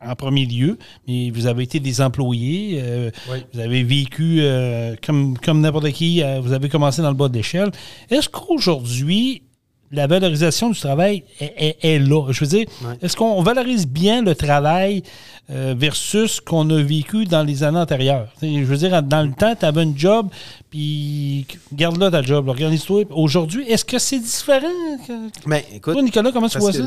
En premier lieu, mais vous avez été des employés, euh, Oui. vous avez vécu euh, comme, comme n'importe qui, euh, vous avez commencé dans le bas de l'échelle. Est-ce qu'aujourd'hui, la valorisation du travail est, est- est là. Je veux dire, est-ce qu'on valorise bien le travail euh, versus ce qu'on a vécu dans les années antérieures? Je veux dire, dans le temps, tu avais un job, puis garde-là ta job, organise-toi. Aujourd'hui, est-ce que c'est différent? Ben, écoute, Toi, Nicolas, comment tu vois que, ça?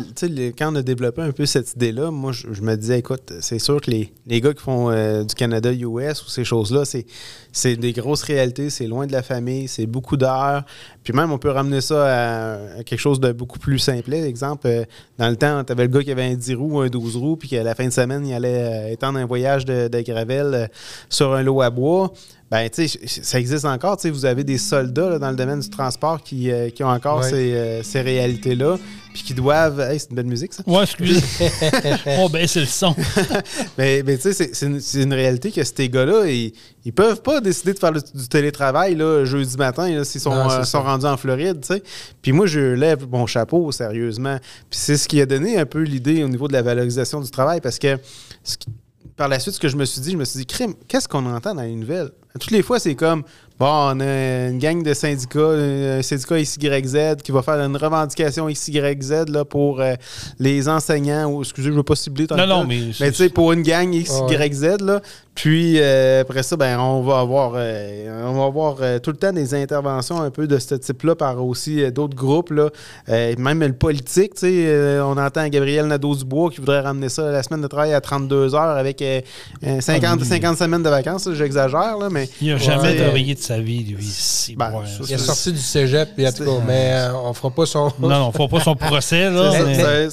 quand on a développé un peu cette idée-là, moi, je, je me disais, écoute, c'est sûr que les, les gars qui font euh, du Canada-US ou ces choses-là, c'est, des grosses réalités, c'est loin de la famille, c'est beaucoup d'heures. Puis même, on peut ramener ça à, à quelque chose de beaucoup plus simple. Exemple, euh, dans le temps, tu avais le gars qui avait un 10 roues, un 12 roues, puis qu'à la fin de semaine, il allait euh, étendre un voyage de, de gravel sur un lot à bois. Ben, tu sais, ça existe encore. Tu sais, vous avez des soldats là, dans le domaine du transport qui, euh, qui ont encore Ouais. ces, euh, ces réalités-là, puis qui doivent. Hey, c'est une belle musique, ça. Ouais, excusez. oh, ben, c'est le son. Mais, mais tu sais, c'est- c'est une, c'est une réalité que ces gars-là, ils, ils peuvent pas décider de faire le- du télétravail là, jeudi matin là, s'ils sont, Non, euh, sont rendus en Floride. tu sais. Puis moi, je lève mon chapeau, sérieusement. Puis c'est ce qui a donné un peu l'idée au niveau de la valorisation du travail parce que ce qui- par la suite, ce que je me suis dit, je me suis dit, crime, qu'est-ce qu'on entend dans les nouvelles? Toutes les fois, c'est comme, bon, on a une gang de syndicats, un syndicat XYZ qui va faire une revendication XYZ là, pour euh, les enseignants, ou excusez, je ne veux pas cibler tant Non, non, mais mais tu sais, pour une gang XYZ, là, puis euh, après ça, ben, on va avoir, euh, on va avoir euh, tout le temps des interventions un peu de ce type-là par aussi euh, d'autres groupes, là, Euh, même le politique, tu sais, euh, on entend Gabriel Nadeau-Dubois qui voudrait ramener ça la semaine de travail à 32 heures avec euh, euh, 50, Ah. 50 semaines de vacances, j'exagère, là, mais Il n'a jamais Ouais. travaillé de sa vie, lui. Ben, bon, ça. Il est sorti du cégep, puis en tout cas, mais euh, on fera pas son. Non, non, faut pas son procès, là. c'est-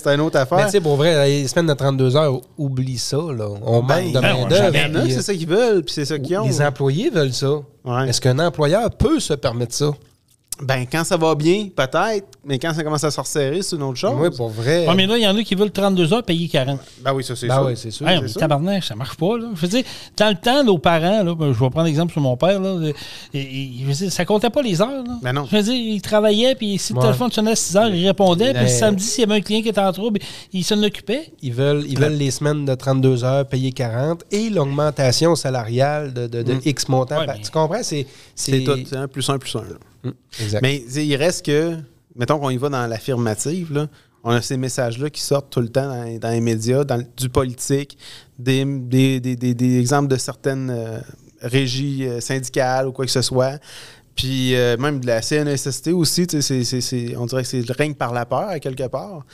mais- une autre Mais affaire. tu sais, pour vrai, les semaines de 32 heures, oublie ça. Là. On Ben, manque de ben, on main-d'œuvre. Il y en a, puis, c'est ça qu'ils veulent, puis c'est ça qu'ils ont. Les employés veulent ça. Ouais. Est-ce qu'un employeur peut se permettre ça? Ben, quand ça va bien, peut-être, mais quand ça commence à se resserrer, c'est une autre chose. Oui, pour vrai. Ouais, mais là, il y en a qui veulent 32 heures payer 40. Ben oui, ça, c'est Ben sûr. oui, c'est sûr. Mais ça. tabarnak, ça marche pas. Là. Je veux dire, dans le temps, nos parents, là, ben, je vais prendre l'exemple sur mon père, là, euh, et- et- je veux dire, ça comptait pas les heures. Là. Ben non. Je veux dire, il travaillait, puis si le Ouais. téléphone sonnait à 6 heures, il répondait, puis le Mais- samedi, s'il y avait un client qui était en trouble, il s'en occupait. Ils veulent, ils veulent les semaines de 32 heures payées 40 et l'augmentation salariale de, de- de X montant. Ouais, par- mais- Tu comprends? C'est C'est tout. C'est un plus un plus un. là. Exact. Mais il reste que, mettons qu'on y va dans l'affirmative, on a ces messages-là qui sortent tout le temps dans, les médias, dans du politique, des, des, des- des- exemples de certaines euh, régies euh, syndicales ou quoi que ce soit. Puis euh, même de la CNSST aussi, c'est- c'est- on dirait que c'est le règne par la peur à quelque part.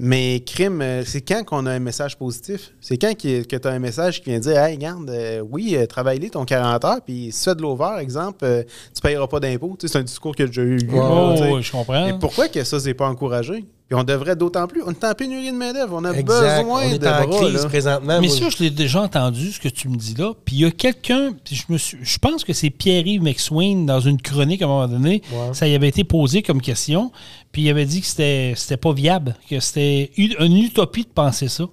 Mais crime, euh, c'est quand qu'on a un message positif? C'est quand que tu as un message qui vient dire Hey, regarde, euh, oui, euh, travaille-les ton 40 heures, puis si tu fais de l'over, exemple, euh, tu ne payeras pas d'impôts. Tu sais, C'est un discours que j'ai eu. Oh, oui, je comprends. Mais pourquoi que ça, c'est pas encouragé? Puis on devrait d'autant plus. On est en pénurie de main-d'œuvre. On a Exact. besoin on est de en bras, crise là. présentement. Mais Moi, ça, je l'ai déjà entendu, ce que tu me dis là. Puis il y a quelqu'un, puis je me suis, je pense que c'est Pierre-Yves McSwain, dans une chronique à un moment donné, Ouais. ça y avait été posé comme question. Puis il avait dit que c'était, c'était pas viable, que c'était une utopie de penser ça.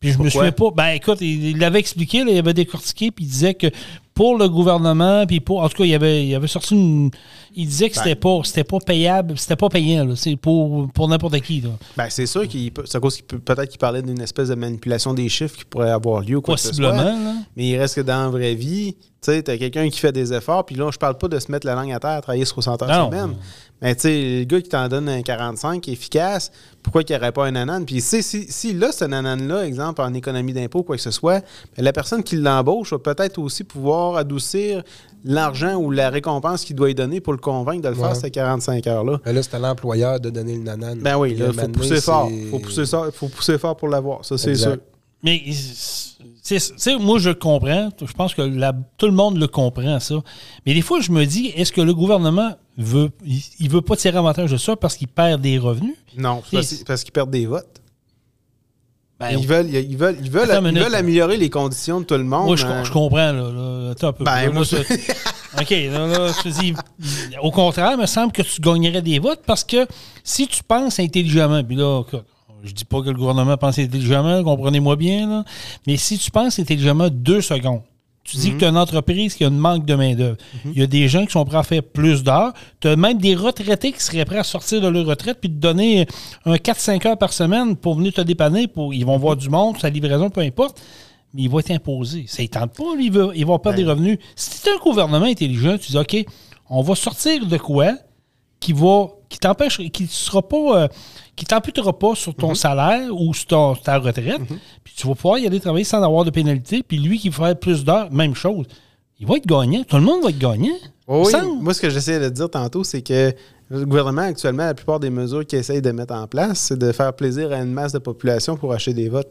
Puis je me souviens pas. Ben écoute, il l'avait expliqué, là, il avait décortiqué, puis il disait que pour le gouvernement, puis pour. En tout cas, il avait, il avait sorti une. Il disait que c'était pas, c'était pas payable, c'était pas payant, là. C'est pour, pour n'importe qui, là. Ben, c'est sûr qu'il peut. C'est à cause qu'il peut peut-être qu'il parlait d'une espèce de manipulation des chiffres qui pourrait avoir lieu ou quoi que ce soit. Possiblement, là. Mais il reste que dans la vraie vie, tu sais, t'as quelqu'un qui fait des efforts, puis là, je parle pas de se mettre la langue à terre à travailler 60 heures Non. semaine. Mais tu sais, le gars qui t'en donne un 45 efficace, pourquoi qu'il n'y aurait pas un nanan? Puis si, si là, ce nanan-là, exemple, en économie d'impôt, quoi que ce soit, ben, la personne qui l'embauche va peut-être aussi pouvoir adoucir l'argent ou la récompense qu'il doit y donner pour le convaincre de le Ouais. faire, ces 45 heures-là. Mais là, c'est à l'employeur de donner le nanan. Ben oui, le faut pousser fort. Faut pousser, faut pousser fort pour l'avoir, ça c'est sûr. Mais, tu sais, moi, je comprends. Je pense que la- tout le monde le comprend, ça. Mais des fois, je me dis, est-ce que le gouvernement veut, il, il veut pas tirer avantage de ça parce qu'il perd des revenus? Non, parce, qu'ils perdent des votes. Ben, ils, veulent, ils, veulent, ils, veulent, Attends une ils minute. veulent améliorer les conditions de tout le monde. Moi, je, hein. je comprends, là. là. Attends un peu. Ben, Là, moi, ça- OK, là, là, je te dis, au contraire, il me semble que tu gagnerais des votes parce que si tu penses intelligemment, puis là, je dis pas que le gouvernement pense intelligemment, comprenez-moi bien, là, mais si tu penses intelligemment deux secondes, tu dis que tu as une entreprise qui a un manque de main-d'œuvre. Il y a des gens qui sont prêts à faire plus d'heures. Tu as même des retraités qui seraient prêts à sortir de leur retraite puis te donner un 4-5 heures par semaine pour venir te dépanner. Pour, ils vont voir du monde, sa livraison, peu importe. Mais il va être imposé. Ça ne tente pas, lui, il va, il va perdre des revenus. Si tu es un gouvernement intelligent, tu dis OK, on va sortir de quoi qui va qui t'empêche qui sera pas euh, qui t'amputera pas sur ton salaire ou sur ton- ta retraite. Puis tu vas pouvoir y aller travailler sans avoir de pénalité. Puis lui qui va faire plus d'heures même chose. Il va être gagnant. Tout le monde va être gagnant. Oui, moi, ce que j'essaie de dire tantôt, c'est que le gouvernement, actuellement, la plupart des mesures qu'il essaye de mettre en place, c'est de faire plaisir à une masse de population pour acheter des votes.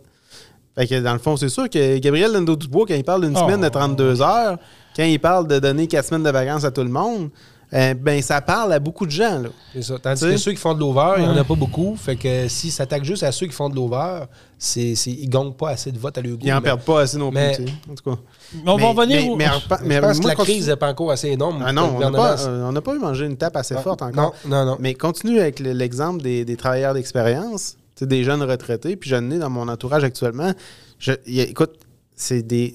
Fait que, dans le fond, c'est sûr que Gabriel Lando-Dubois, quand il parle d'une Oh. semaine de 32 heures, quand il parle de donner 4 semaines de vacances à tout le monde, euh, ben ça parle à beaucoup de gens. Là. C'est ça. Tandis Tu sais? que ceux qui font de l'over, il n'y en a pas beaucoup. Fait que s'ils s'attaquent juste à ceux qui font de l'over, c'est, c'est, ils gagnent pas assez de votes à leur goût. Ils en Mais- perdent pas assez non plus. mais- tu sais. En tout cas. on va revenir mais, au- mais, mais- Je pense que la crise n'est pas encore assez énorme. Ah non, le on n'a gouvernement. pas, euh, on n'a pas eu mangé une tape assez forte Non, encore. non, non. Mais continue avec le- l'exemple des, des travailleurs d'expérience, tu sais, des jeunes retraités, puis j'en ai dans mon entourage actuellement. Je- écoute, c'est des,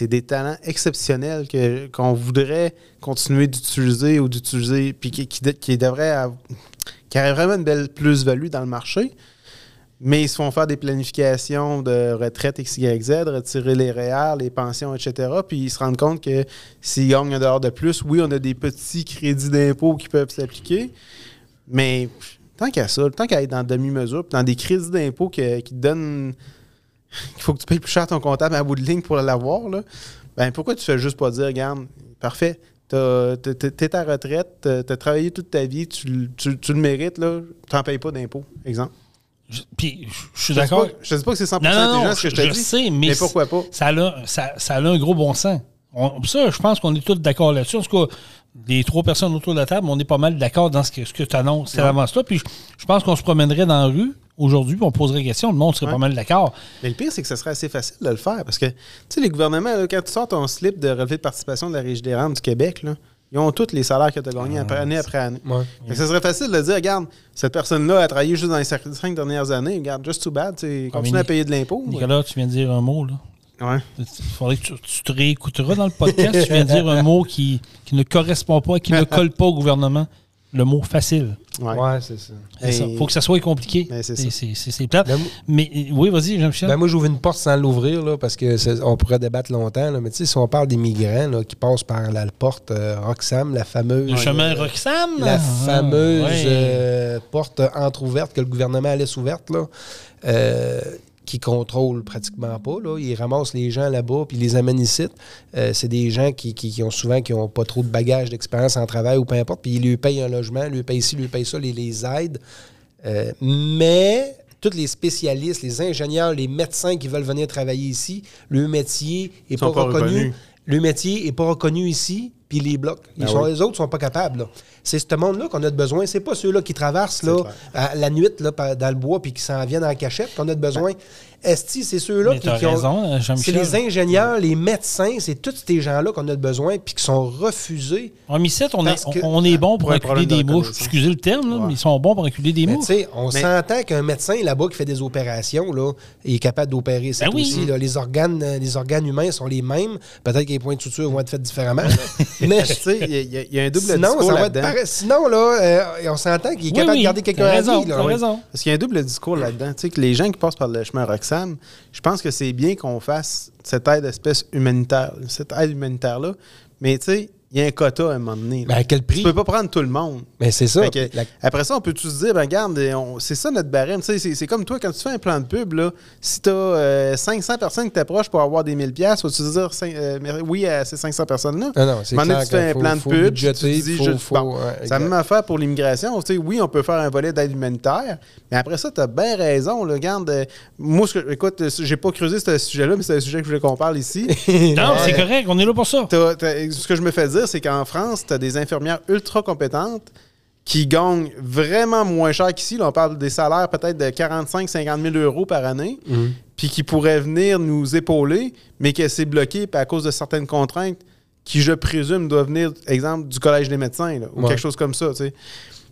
des talents exceptionnels qu'on voudrait continuer d'utiliser ou d'utiliser, puis qui, qui, qui devraient avoir- qui auraient vraiment une belle plus-value dans le marché. Mais ils se font faire des planifications de retraite XYZ, retirer les REER, les pensions, etc. Puis ils se rendent compte que s'ils gagnent un dollar de plus, oui, on a des petits crédits d'impôt qui peuvent s'appliquer. Mais tant qu'à ça, tant qu'à être dans demi-mesure, dans des crédits d'impôt qui donnent. Qu'il faut que tu payes plus cher ton comptable à bout de ligne pour l'avoir, là, ben pourquoi tu fais juste pas dire, regarde, parfait, t'es à retraite, t'as travaillé toute ta vie, tu, le- tu- tu le mérites, là, t'en payes pas d'impôt, exemple. Je- puis je- suis te d'accord Je te dis pas que c'est 100% non, non, non, intelligent ce que je te je dis. sais, mais, mais pourquoi pas? Ça a, ça, ça a un gros bon sens. On- ça, je pense qu'on est tous d'accord là-dessus. En tout cas, les trois personnes autour de la table, on est pas mal d'accord dans ce que, ce que tu annonces, cette avance-là. Puis je, je pense qu'on se promènerait dans la rue aujourd'hui, on poserait des questions. Le monde serait Ouais. pas mal d'accord. Mais le pire, c'est que ce serait assez facile de le faire parce que, tu sais, les gouvernements, là, quand tu sors ton slip de relevé de participation de la Régie des rentes du Québec, là, ils ont tous les salaires que tu as gagnés après- année après année. Ouais. Ce serait facile de dire, regarde, cette personne-là a travaillé juste dans les cinq dernières années, regarde, just too bad, tu continue à payer de l'impôt. Nicolas, tu viens de dire un mot, là. Ouais. Il faudrait que tu, tu te réécouteras dans le podcast. tu viens de dire un mot qui, qui ne correspond pas, qui ne colle pas au gouvernement. Le mot facile. Ouais. Ouais, c'est ça. Il faut que ça soit compliqué. C'est plate. Ben, Mais euh, oui, vas-y, Jean-Michel. Ben, moi, j'ouvre une porte sans l'ouvrir, là, parce que on pourrait débattre longtemps. là. mais tu sais, si on parle des migrants là, qui passent par la porte euh, Roxham, la fameuse. le chemin euh, Roxham? la Ah, fameuse ouais. euh, porte entre-ouverte que le gouvernement laisse ouverte, là, euh, qui contrôle pratiquement pas. Là. Ils ramassent les gens là-bas puis ils les amènent ici. Euh, c'est des gens qui, qui- qui ont souvent qui ont pas trop de bagages d'expérience en travail ou peu importe, puis ils lui payent un logement, lui payent ci, lui payent ça, les, les aident. Euh, mais tous les spécialistes, les ingénieurs, les médecins qui veulent venir travailler ici, le métier n'est Sont pas, pas reconnu. Le métier n'est pas reconnu ici, puis les bloquent. Ils Ah sont- oui. Les autres sont pas capables. C'est ce monde-là qu'on a de besoin. C'est pas ceux-là qui traversent là, à la nuit là, dans le bois puis qui s'en viennent en cachette qu'on a de besoin. Esti, c'est ceux-là qui, qui ont. raison, euh, C'est les ingénieurs, les médecins, c'est tous ces gens-là qu'on a de besoin puis qui sont refusés. En Missette, on, est, que- on est bon pour de des mouches. Excusez le terme, là, Ouais. mais ils sont bons pour enculer des Mais mouches. tu sais, on Mais- s'entend qu'un médecin là-bas qui fait des opérations là, est capable d'opérer ça Ben oui. aussi. là. Les, organes, euh, les organes humains sont les mêmes. Peut-être que les points de suture vont être faits différemment. Mais Tu sais, il y, a- y un double sinon, discours ça va être là-dedans. pareil. Sinon, là, euh, on s'entend qu'il est Oui, capable oui, de garder quelqu'un à raison, vie. Parce qu'il y a un double discours là-dedans. Tu sais, que les gens qui passent par le chemin Je pense que c'est bien qu'on fasse cette aide espèce humanitaire, cette aide humanitaire-là. Mais tu sais, il y a un quota à un moment donné. Ben, à quel prix? Tu peux pas prendre tout le monde. Mais c'est ça. Fait que, La- Après ça, on peut tous se dire, ben regarde, c'est ça notre barème. Tu sais, C'est c'est comme toi, quand tu fais un plan de pub, là, si tu as 500 personnes qui t'approchent pour avoir des 1000 pièces faut-tu dire euh, oui à ces 500 personnes-là? Non, non, c'est clair tu fais un faut- plan de faut pub, tu budgéter, te dis, faut- je- faut- bon, ouais, c'est la exact. même affaire pour l'immigration. Tu sais, oui, on peut faire un volet d'aide humanitaire, mais après ça, tu as bien raison. Là, regarde, euh, moi, ce que- écoute, euh, j'ai pas creusé ce sujet-là, mais c'est un sujet que je voulais qu'on parle ici. Non, c'est correct, on est là pour ça. T'as- t'as- ce que je me fais dire, c'est qu'en France, tu as des infirmières ultra compétentes qui gagnent vraiment moins cher qu'ici. Là, on parle des salaires peut-être de 45-50 000 euros par année, Mhm. puis qui pourraient venir nous épauler, mais que c'est bloqué à cause de certaines contraintes qui, je présume, doivent venir, exemple, du Collège des médecins là, ou Ouais. quelque chose comme ça. tu sais.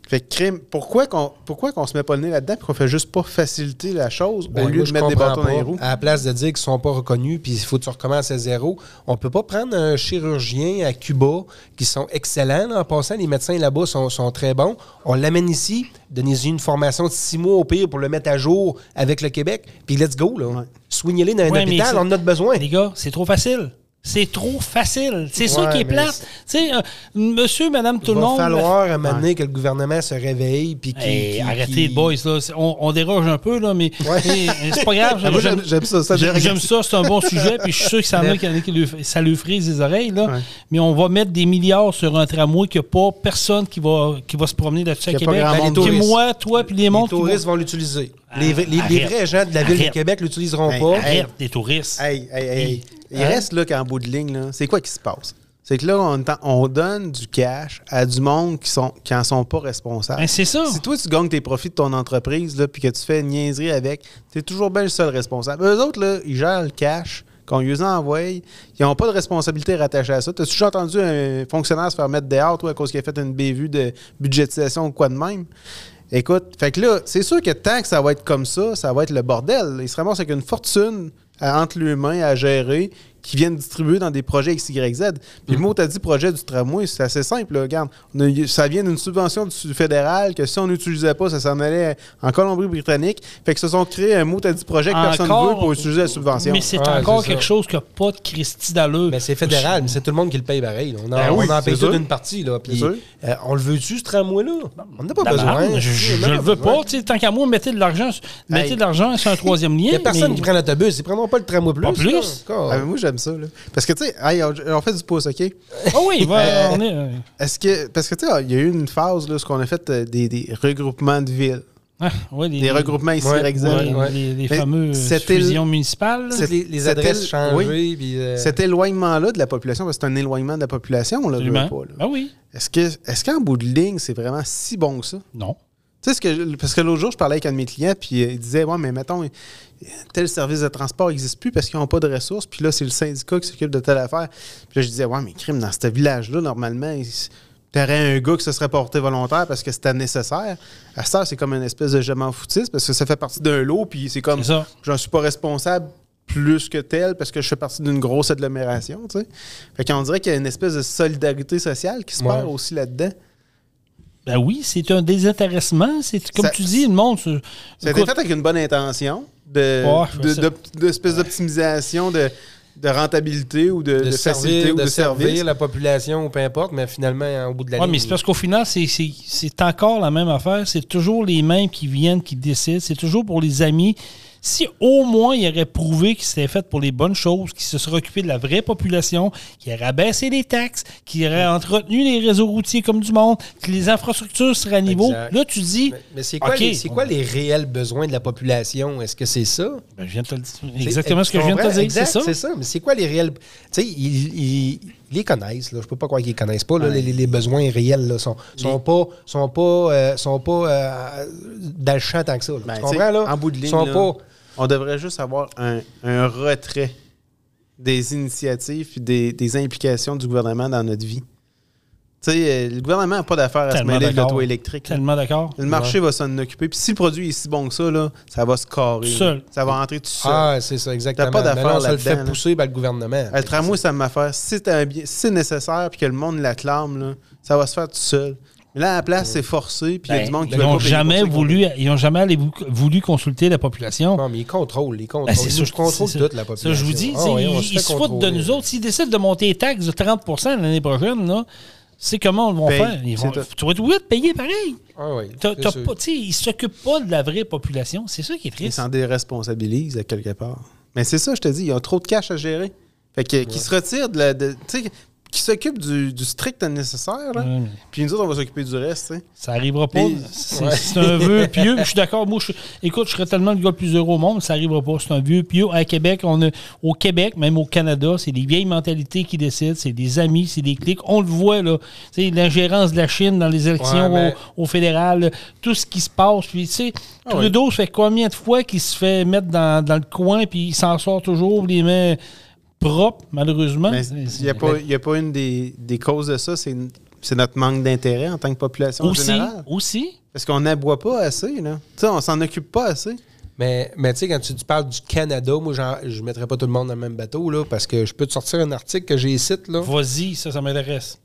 Fait que crime, pourquoi qu'on pourquoi qu'on se met pas le nez là-dedans et qu'on fait juste pas faciliter la chose Ben, au lieu moi, de mettre des bâtons dans les roues? À la place de dire qu'ils ne sont pas reconnus, puis il faut que tu recommences à zéro, on peut pas prendre un chirurgien à Cuba qui sont excellents. là, en passant, les médecins là-bas sont, sont très bons. On l'amène ici, donnez-y une formation de six mois au pire pour le mettre à jour avec le Québec, puis let's go. Là. Ouais. Soignez-les dans un Ouais, hôpital, on en a besoin. Les gars, c'est trop facile. C'est trop facile. C'est ça Ouais, qui est plate. Sais, euh, monsieur, madame, tout Il le va monde. falloir à un moment donné que le gouvernement se réveille, puis. Hey, arrêtez, boys, là. On, on déroge un peu, là, mais Ouais. mais c'est pas grave. Ah, moi, j'aime ça. ça J'aime ça, c'est un bon sujet, puis je suis sûr que ça, en a qui- ça lui frise les oreilles, là. Mais on va mettre des milliards sur un tramway qu'il n'y a pas personne qui va, qui va se promener là-dessus à Québec. Ben, moi, toi, puis les Les mondes touristes vont- l'utiliser. Les, vrais- les- les gens de la ville de Arrête. Québec l'utiliseront Hey, pas. Arrête, des touristes. Hey, hey, hey. Il Hein? reste là qu'en bout de ligne, là, c'est quoi qui se passe? C'est que là, on, donne du cash à du monde qui sont qui en sont pas responsables. Ben, c'est ça. Si toi, tu gagnes tes profits de ton entreprise, là, puis que tu fais une niaiserie avec, tu es toujours bien le seul responsable. Eux autres, là, ils gèrent le cash qu'on lui envoie. Ils n'ont pas de responsabilité rattachée à ça. T'as-tu déjà entendu un fonctionnaire se faire mettre dehors, toi, à cause qu'il a fait une bévue de budgétisation ou quoi de même? Écoute, fait que là, c'est sûr que tant que ça va être comme ça, ça va être le bordel. Il se ramasse avec une fortune entre les mains à gérer qui viennent distribuer dans des projets XYZ. Puis le mot, t'as dit projet du tramway, c'est assez simple. là. Regarde, on a- ça vient d'une subvention du fédéral que si on n'utilisait pas, ça s'en allait en Colombie-Britannique. Fait que se sont créés un mot, t'as dit projet que personne ne Encore- veut pour utiliser la subvention. Mais c'est Ouais, encore quelque ça. chose qui n'a pas de Christie d'allure. Mais c'est fédéral, mais c'est tout le monde qui le paye pareil. là. On en, Ben oui, on en paye une partie. Là, puis, euh, on le veut-tu, ce tramway-là? On n'a pas La besoin. Je, je- je en a le veux besoin. pas. Tant qu'à moi, mettez de l'argent mettez Hey. de l'argent sur un troisième lien. Il n'y a personne mais- qui prend l'autobus. Ils ne prendront pas le tramway plus. Pas plus. Encore. Ah, moi, j'aime ça. Là. Parce que, tu sais, hey, on, on fait du pouce, OK? Ah oui, va, Euh, on est. euh, Est-ce que. Parce que, tu sais, il y a eu une phase, là, ce qu'on a fait euh, des, des regroupements de villes. ah, ouais, les, Des regroupements ici, Ouais, ouais, ouais. les, les le- fusions municipales. là. les, adresses changées. oui. puis, euh, Cet éloignement-là de la population, parce que c'est un éloignement de la population, je veux Absolument. pas, là. Ah oui. Est-ce que est-ce qu'en bout de ligne, c'est vraiment si bon que ça? Non. Tu sais, ce que, parce que l'autre jour, je parlais avec un de mes clients, puis euh, il disait Ouais, mais mettons, tel service de transport n'existe plus parce qu'ils n'ont pas de ressources, puis là, c'est le syndicat qui s'occupe de telle affaire. Puis là, je disais Ouais, mais crime, dans ce village-là, normalement, tu aurais un gars qui se serait porté volontaire parce que c'était nécessaire. À ça, c'est comme une espèce de je m'en foutiste parce que ça fait partie d'un lot, puis c'est comme j'en suis pas responsable plus que tel parce que je fais partie d'une grosse agglomération, tu sais. Fait qu'on dirait qu'il y a une espèce de solidarité sociale qui se Ouais. perd aussi là-dedans. Ben oui, c'est un désintéressement. C'est comme Ça- tu dis, le monde. Ça a été fait avec une bonne intention de, Ouais, de- d'espèce d'optimisation de, de rentabilité ou de, de, de facilité servir, ou de, de, servir service. la population ou peu importe, mais finalement, au bout de la Ouais, ligne. mais c'est parce qu'au final, c'est- c'est c'est encore la même affaire. C'est toujours les mêmes qui viennent, qui décident. C'est toujours pour les amis. Si au moins il aurait prouvé qu'il s'était fait pour les bonnes choses, qu'il se serait occupé de la vraie population, qu'il aurait baissé les taxes, qu'il aurait entretenu les réseaux routiers comme du monde, que les infrastructures seraient à niveau, Exact. là tu dis, Mais, mais c'est quoi, les, quoi les réels besoins de la population? Est-ce que c'est ça? Ben, je viens de te le dire. Exactement ce que je viens de te dire, c'est ça. C'est ça. Mais c'est quoi les réels? Tu sais, ils, ils- ils les connaissent. Là. Je peux pas croire qu'ils les connaissent pas. là. Les, les- les besoins réels là, sont, sont pas, sont pas, euh, sont pas euh, dans le champ tant que ça. Ben, tu comprends? Là? En bout de ligne, sont là, pas. On devrait juste avoir un, un retrait des initiatives et des, des implications du gouvernement dans notre vie. Tu sais, euh, le gouvernement n'a pas d'affaire à se mêler de l'auto électrique. là. Tellement d'accord. Le marché va s'en occuper. Puis si le produit est si bon que ça, là, ça va se carrer. Tout seul. Ça va entrer tout seul. Ah, c'est ça, exactement. pas d'affaires Mais là, on se le là-dedans, fait pousser par le gouvernement. Le tramway, ça m'a fait. Si, t'as un bien- si c'est nécessaire puis que le monde l'acclame, là, ça va se faire tout seul. Mais là, à la place, c'est forcé, puis il y a du monde qui Ben, veut ils n'ont jamais ça. voulu, ils ont jamais allé voulu consulter la population. Non, mais ils contrôlent, ils contrôlent. Ben, c'est ils ça, contrôlent toute ça. la Ça, population. je vous dis, Ah ouais, ils, se ils foutent de nous autres. S'ils décident de monter les taxes de 30% l'année prochaine, là, c'est comment ils vont Paye, faire? Ils vont, tu vas être obligé de payer pareil. Ah oui, T'as- c'est t'as sûr. pas, tu sais, ils ne s'occupent pas de la vraie population. C'est ça qui est Ils triste. s'en déresponsabilisent à quelque part. Mais c'est ça, je te dis, il y a trop de cash à gérer. Fait que, qu'ils se retirent de la. de- qu'ils s'occupent du, du strict nécessaire, là. Mais Puis nous autres, on va s'occuper du reste. Ça arrivera pas. C'est Ouais. un vœu pieux. Je suis d'accord. Moi, je, écoute, je serais tellement le gars le plus heureux au monde, ça arrivera pas. C'est un vieux pieux. À Québec, on a, au Québec, même au Canada, c'est des vieilles mentalités qui décident. C'est des amis, c'est des clics. On le voit, là. L'ingérence de la Chine dans les élections Ouais, mais- au, au fédéral, tout ce qui se passe. Puis, tu sais, Ah Trudeau, ça fait combien de fois qu'il se fait mettre dans, dans le coin, puis il s'en sort toujours les mains malheureusement. Il n'y a, pas- y a pas une des, des causes de ça, c'est c'est notre manque d'intérêt en tant que population en Aussi, général. aussi. Parce qu'on n'aboie pas assez, là. Tu sais, on s'en occupe pas assez. Mais, mais tu sais, quand tu, tu parles du Canada, moi, je ne mettrais pas tout le monde dans le même bateau, là, parce que je peux te sortir un article que j'ai ici, là. Vas-y, ça, ça m'intéresse.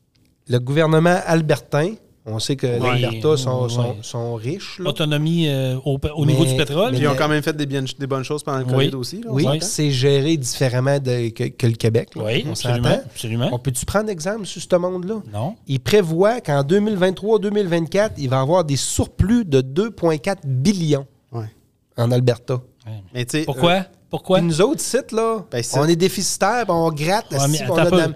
Le gouvernement albertain, on sait que l'Alberta sont, ouais. sont, sont riches, là. Autonomie euh, au, au Mais- niveau du pétrole. Puis ils ont quand même fait des, bien- des bonnes choses pendant le Oui. COVID aussi. Là, Oui, c'est géré différemment de- que, que le Québec. là. Oui, on absolument. absolument. On peut-tu prendre exemple sur ce monde-là? Non. Il prévoit qu'en 2023-2024, il va y avoir des surplus de 2,4 billions Ouais. en Alberta. Mais Pourquoi? euh, Pourquoi? Puis nous autres, sites, là, Ben, on est déficitaires, on gratte, Ouais, on, a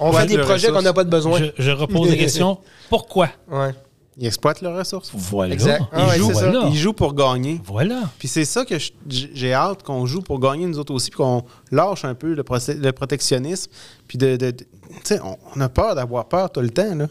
on fait des projets qu'on n'a pas de besoin. Je, je repose la question. Pourquoi? Ouais. ils exploitent leurs ressources. Voilà. Exact. Ils Ah ouais, jouent, c'est ça. voilà. Ils jouent pour gagner. Voilà. Puis c'est ça que je- j'ai hâte qu'on joue pour gagner nous autres aussi, puis qu'on lâche un peu le, le protectionnisme. Puis de. de- de- tu sais, on, on a peur d'avoir peur tout le temps, là.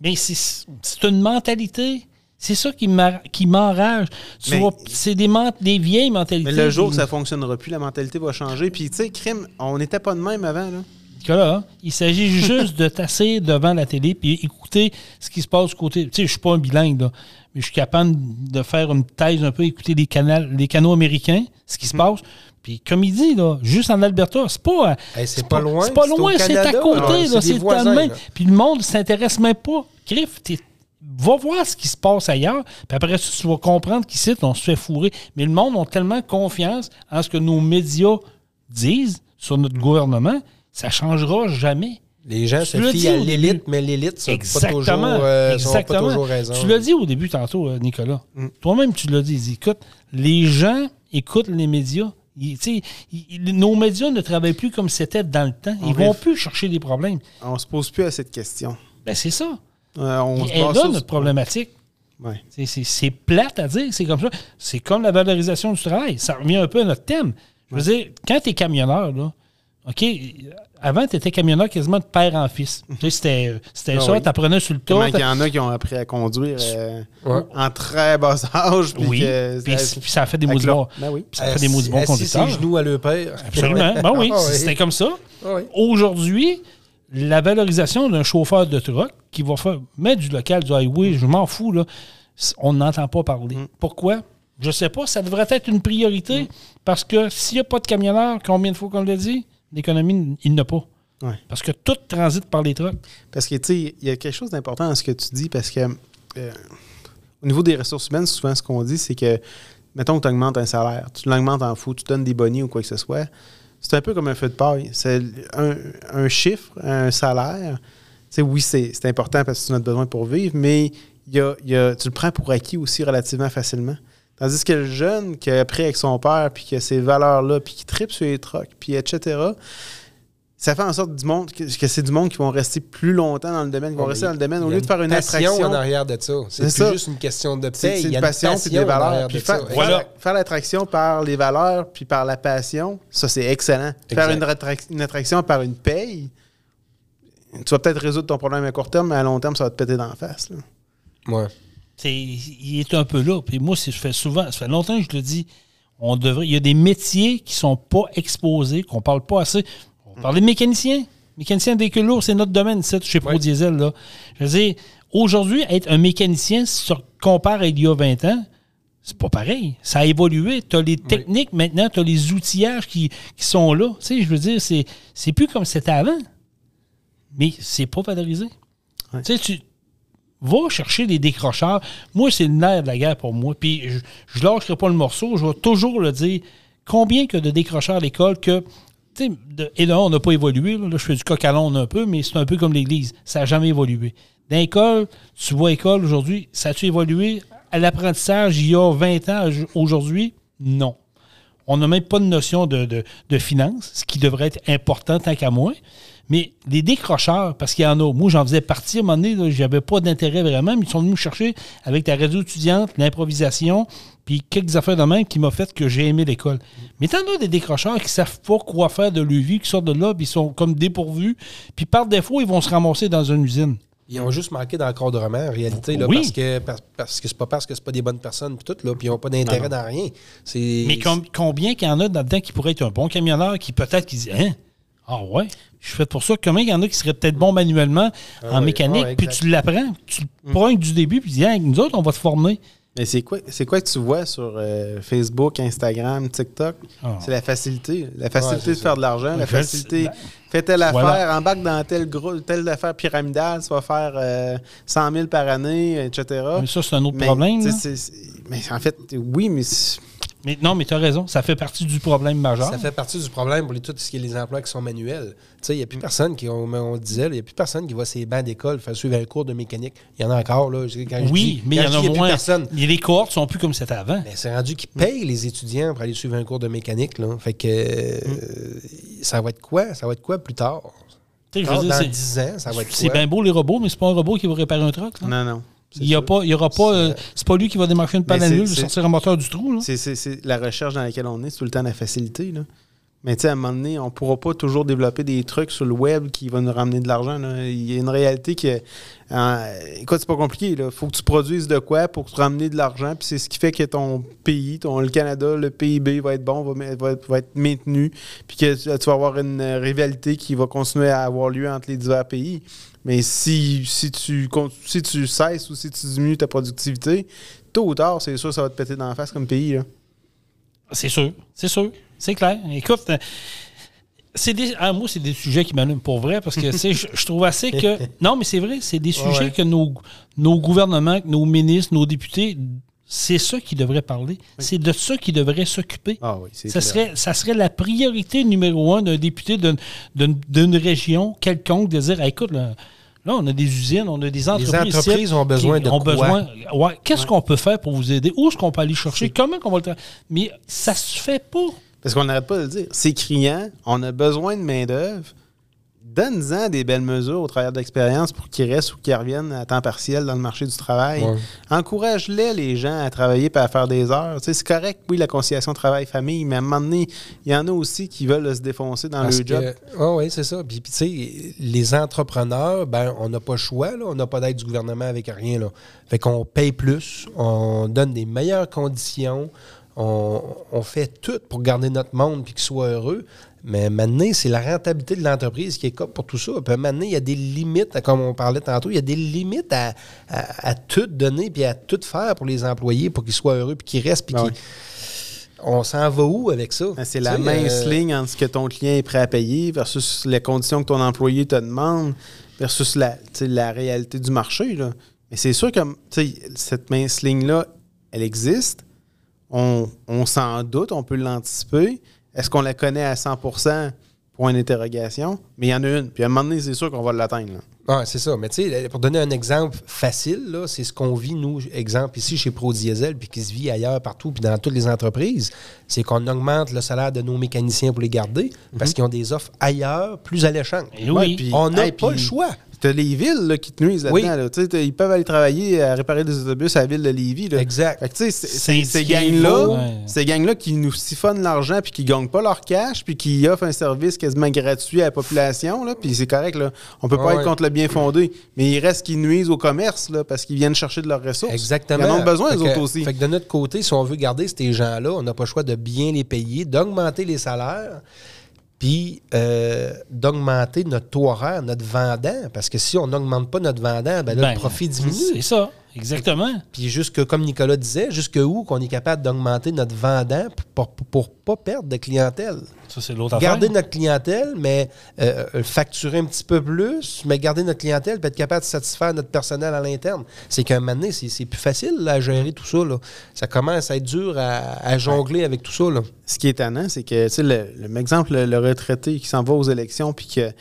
Mais c'est c'est une mentalité. C'est ça qui m'enrage. Tu Mais- vois, C'est des, des vieilles mentalités. Mais le jour que Des- ça fonctionnera plus, la mentalité va changer. Puis tu sais, crime, on n'était pas de même avant, là. Nicolas, hein, il s'agit juste de tasser devant la télé puis écouter ce qui se passe du côté. Tu sais, je suis pas un bilingue, là, mais je suis capable de faire une thèse un peu, écouter les, canals, les canaux américains, ce qui se Mm. passe. Puis comme il dit, là, juste en Alberta, c'est pas. Hey, c'est pas loin, C'est pas loin, c'est à côté, là, c'est. Puis le monde ne s'intéresse même pas. Griff, t'es- va voir ce qui se passe ailleurs. Puis après ça, tu vas comprendre qu'ici, on se fait fourrer. Mais le monde a tellement confiance en ce que nos médias disent sur notre gouvernement, ça changera jamais. Les gens Tu se fient à l'élite, mais l'élite, ça pas Exactement. toujours, euh, pas toujours raison. Tu l'as dit au début tantôt, euh, Nicolas. Mm. Toi-même, tu l'as dit. Écoute, les gens écoutent les médias. Ils- ils- nos médias ne travaillent plus comme c'était dans le temps. Ils On vont plus chercher des problèmes. On se pose plus à cette question. Ben, c'est ça. Euh, on se Et là, sur- notre problématique. Ouais. C'est- C'est c'est plate à dire, c'est comme ça. C'est comme la valorisation du travail. Ça revient un peu à notre thème. Je veux dire, quand tu es camionneur, là, OK, avant, tu étais camionneur quasiment de père en fils. Tu sais, C'était c'était Ah ça, oui. tu apprenais sur le Comment tas. qu'il y en a qui ont appris à conduire euh, Ouais. en très bas âge. puis Oui, que- puis, ça- puis ça a fait des leur- bons. Ben oui. Ça a fait des maudits bons conducteurs. ses genoux à leur père. Absolument. Ben oui, Ah c'était comme ça. Ah oui. Aujourd'hui, la valorisation d'un chauffeur de truck qui va faire mettre du local, du highway, je m'en fous, là, on n'entend pas parler. Mm. Pourquoi? Je sais pas, ça devrait être une priorité parce que s'il n'y a pas de camionneurs, combien de fois qu'on l'a dit, l'économie, il n'a pas. Ouais. Parce que tout transite par les trucks. Parce que, tu sais, il y a quelque chose d'important dans ce que tu dis, parce que euh, au niveau des ressources humaines, souvent, ce qu'on dit, c'est que, mettons que tu augmentes un salaire, tu l'augmentes en fou, tu donnes des bonnies ou quoi que ce soit, c'est un peu comme un feu de paille. C'est un, un chiffre, un salaire. Tu sais, oui, c'est c'est important parce que tu en as besoin pour vivre, mais y a- il y a- tu le prends pour acquis aussi relativement facilement. Tandis que le jeune qui a appris avec son père, puis qui a ces valeurs-là, puis qui tripe sur les trucks, puis etc., ça fait en sorte du monde, que, c'est du monde qui vont rester plus longtemps dans le domaine, qui vont Ouais, rester dans le domaine, au lieu de faire une passion attraction. en arrière de ça. C'est C'est plus ça. juste une question de C'est paye. c'est Il y a une passion puis des valeurs. Puis de faire, Voilà. l'attraction par les valeurs puis par la passion, ça, c'est excellent. Faire une, attraction par une paye, tu vas peut-être résoudre ton problème à court terme, mais à long terme, ça va te péter dans la face. là. Ouais. C'est- il est un peu là. Puis moi, c'est- je fais souvent, ça fait longtemps que je le dis, on devrait, il y a des métiers qui sont pas exposés, qu'on parle pas assez. On parle des mécaniciens. Mécanicien de véhicules lourds, c'est notre domaine, c'est chez Pro Ouais. Diesel. Là. Je veux dire, aujourd'hui, être un mécanicien, si tu compares à il y a 20 ans, c'est pas pareil. Ça a évolué. Tu as les techniques maintenant, tu as les outillages qui, qui sont là. Tu sais, je veux dire, c'est, c'est plus comme c'était avant. Mais c'est pas valorisé. Tu sais, tu, Va chercher des décrocheurs. Moi, c'est le nerf de la guerre pour moi. Puis je, je lâcherai pas le morceau. Je vais toujours le dire. Combien que de décrocheurs à l'école que. de- Et là, on n'a pas évolué. Là, je fais du coq à un peu, mais c'est un peu comme l'Église. Ça n'a jamais évolué. Dans l'école, tu vois école aujourd'hui, ça a-tu évolué? À l'apprentissage, il y a 20 ans aujourd'hui? Non. On n'a même pas de notion de, de, de finance, ce qui devrait être important tant qu'à moi. Mais les décrocheurs, parce qu'il y en a, moi j'en faisais partie à un moment donné, j'avais pas d'intérêt vraiment, mais ils sont venus me chercher avec ta radio étudiante, l'improvisation, puis quelques affaires de même qui m'ont fait que j'ai aimé l'école. Mais t'en as des décrocheurs qui savent pas quoi faire de leur vie, qui sortent de là, puis ils sont comme dépourvus, puis par défaut, ils vont se ramasser dans une usine. Ils ont juste manqué d'encadrement, en réalité, là, Oui. parce que parce, parce que c'est pas parce que c'est pas des bonnes personnes, puis tout, là, puis ils n'ont pas d'intérêt dans rien. Mais com- combien qu'il y en a là-dedans qui pourrait être un bon camionneur qui peut-être qui dit Hein? Ah ouais, je suis fait pour ça. Combien il y en a qui seraient peut-être bons manuellement en oui, mécanique, ah puis tu l'apprends, tu le prends du début, puis tu dis nous autres, on va te former. Mais c'est quoi, c'est quoi que tu vois sur euh, Facebook, Instagram, TikTok? Ah. C'est la facilité. La facilité de faire de l'argent, la facilité. ben, Fais telle voilà. affaire, embarque dans telle, gros, telle affaire pyramidale, tu vas faire euh, 100 000 par année, etc. Mais ça, c'est un autre Mais, problème. mais en fait, oui, mais Mais non, mais tu as raison, ça fait partie du problème majeur. Ça fait partie du problème pour les, tout ce qui est les emplois qui sont manuels. Tu sais, il n'y a Mm. plus personne qui, on, on disait, il n'y a plus personne qui va sur les bancs d'école faire suivre un cours de mécanique. Il y en a encore, là. Quand oui, dis- mais il y en a dis, il y plus moins. personne. Et Les cohortes sont plus comme c'était avant. Mais c'est rendu qu'ils payent les étudiants pour aller suivre un cours de mécanique, là. Fait que euh, ça va être quoi? Ça va être quoi plus tard? Tu sais, je veux dire, dans c'est- 10 ans, ça va être C'est quoi? bien beau les robots, mais c'est pas un robot qui va réparer un truck. là. non, non. Il y a pas, il y aura pas. euh, C'est pas lui qui va démarcher une panne à nul, sortir un moteur du trou. C'est la recherche dans laquelle on est, c'est tout le temps la facilité. Là. Mais tu sais, à un moment donné, on ne pourra pas toujours développer des trucs sur le web qui vont nous ramener de l'argent. Il y a une réalité que. euh, écoute, c'est pas compliqué. Il faut que tu produises de quoi pour te ramener de l'argent. Puis c'est ce qui fait que ton pays, ton, le Canada, le PIB va être bon, va, va être- maintenu. Puis que tu, vas avoir une rivalité qui va continuer à avoir lieu entre les divers pays. Mais si, si, tu, si tu cesses ou si tu diminues ta productivité, tôt ou tard, c'est sûr, ça va te péter dans la face comme pays. C'est sûr, c'est sûr, c'est clair. Écoute, euh, c'est des, ah, moi, c'est des sujets qui m'allument pour vrai parce que je, je trouve assez que. Non, mais c'est vrai, c'est des sujets ouais. que nos, nos gouvernements, nos ministres, nos députés, c'est ça qui devraient parler. C'est de ça qu'ils devraient s'occuper. Ah oui, Ça clair. serait, ça serait la priorité numéro un d'un député d'une- région quelconque de dire Ah, écoute, là, là, on a des usines, on a des entreprises. entreprises ici ont besoin de ont quoi? besoin- ouais, Qu'est-ce qu'on peut faire pour vous aider? Où est-ce qu'on peut aller chercher? Comment on va le faire? Mais ça se fait pas. Parce qu'on n'arrête pas de le dire. C'est criant, on a besoin de main-d'œuvre. Donne-en des belles mesures au travers de l'expérience pour qu'ils restent ou qu'ils reviennent à temps partiel dans le marché du travail. Ouais. Encourage-les, les gens, à travailler et à faire des heures. Tu sais, c'est correct, oui, la conciliation travail-famille, mais à un moment donné, il y en a aussi qui veulent se défoncer dans Parce le job. oui, c'est ça. Puis, puis, tu sais, les entrepreneurs, ben, on n'a pas le choix, là. On n'a pas d'aide du gouvernement avec rien, là. Fait qu'on paye plus, on donne des meilleures conditions, on, on fait tout pour garder notre monde puis qu'il soit heureux. Mais maintenant, c'est la rentabilité de l'entreprise qui est comme pour tout ça. Puis maintenant, il y a des limites, comme on parlait tantôt, il y a des limites à, à- à tout donner puis à tout faire pour les employés pour qu'ils soient heureux puis qu'ils restent puis Ah qu'ils- On s'en va où avec ça? Ben, C'est la mince euh, ligne entre ce que ton client est prêt à payer versus les conditions que ton employé te demande versus la, la réalité du marché. Là. Mais c'est sûr que cette mince ligne-là, elle existe. On, on s'en doute, on peut l'anticiper. Est-ce qu'on la connaît à 100% Point d'interrogation. Mais il y en a une. Puis à un moment donné, c'est sûr qu'on va l'atteindre. Ah, c'est ça. Mais tu sais, pour donner un exemple facile, là, c'est ce qu'on vit, nous, exemple ici chez Pro Diesel, puis qui se vit ailleurs, partout, puis dans toutes les entreprises, c'est qu'on augmente le salaire de nos mécaniciens pour les garder, parce qu'ils ont des offres ailleurs, plus alléchantes. Et oui. puis- On n'a hey, pas puis- le choix. T'as les villes là, qui te nuisent là-dedans. Oui. là. Ils peuvent aller travailler à réparer des autobus à la ville de Lévis. Là. Exact. Fait que, ces gangs-là, ouais. ces gangs-là qui nous siphonnent l'argent puis qui gagnent pas leur cash puis qui offrent un service quasiment gratuit à la population, là, puis c'est correct, là. On peut pas Ouais, être contre le bien fondé, mais il reste qu'ils nuisent au commerce, là, parce qu'ils viennent chercher de leurs ressources. Exactement. Ils en ont besoin, les autres aussi. Fait que de notre côté, si on veut garder ces gens-là, on n'a pas le choix de bien les payer, d'augmenter les salaires, puis euh, d'augmenter notre taux horaire, notre vendant. Parce que si on n'augmente pas notre vendant, ben là, Ben, le profit diminue. C'est ça. Exactement. Puis jusque, comme Nicolas disait, jusque où qu'on est capable d'augmenter notre vendant pour, pour, pour pas perdre de clientèle? Ça, c'est l'autre affaire. Garder notre clientèle, mais euh, facturer un petit peu plus, mais garder notre clientèle, puis être capable de satisfaire notre personnel à l'interne. C'est qu'à un moment donné, c'est c'est plus facile là, à gérer tout ça. Là. Ça commence à être dur à, à jongler avec tout ça. Là. Ce qui est étonnant, c'est que, tu sais, le, le- exemple, le, le retraité qui s'en va aux élections, puis que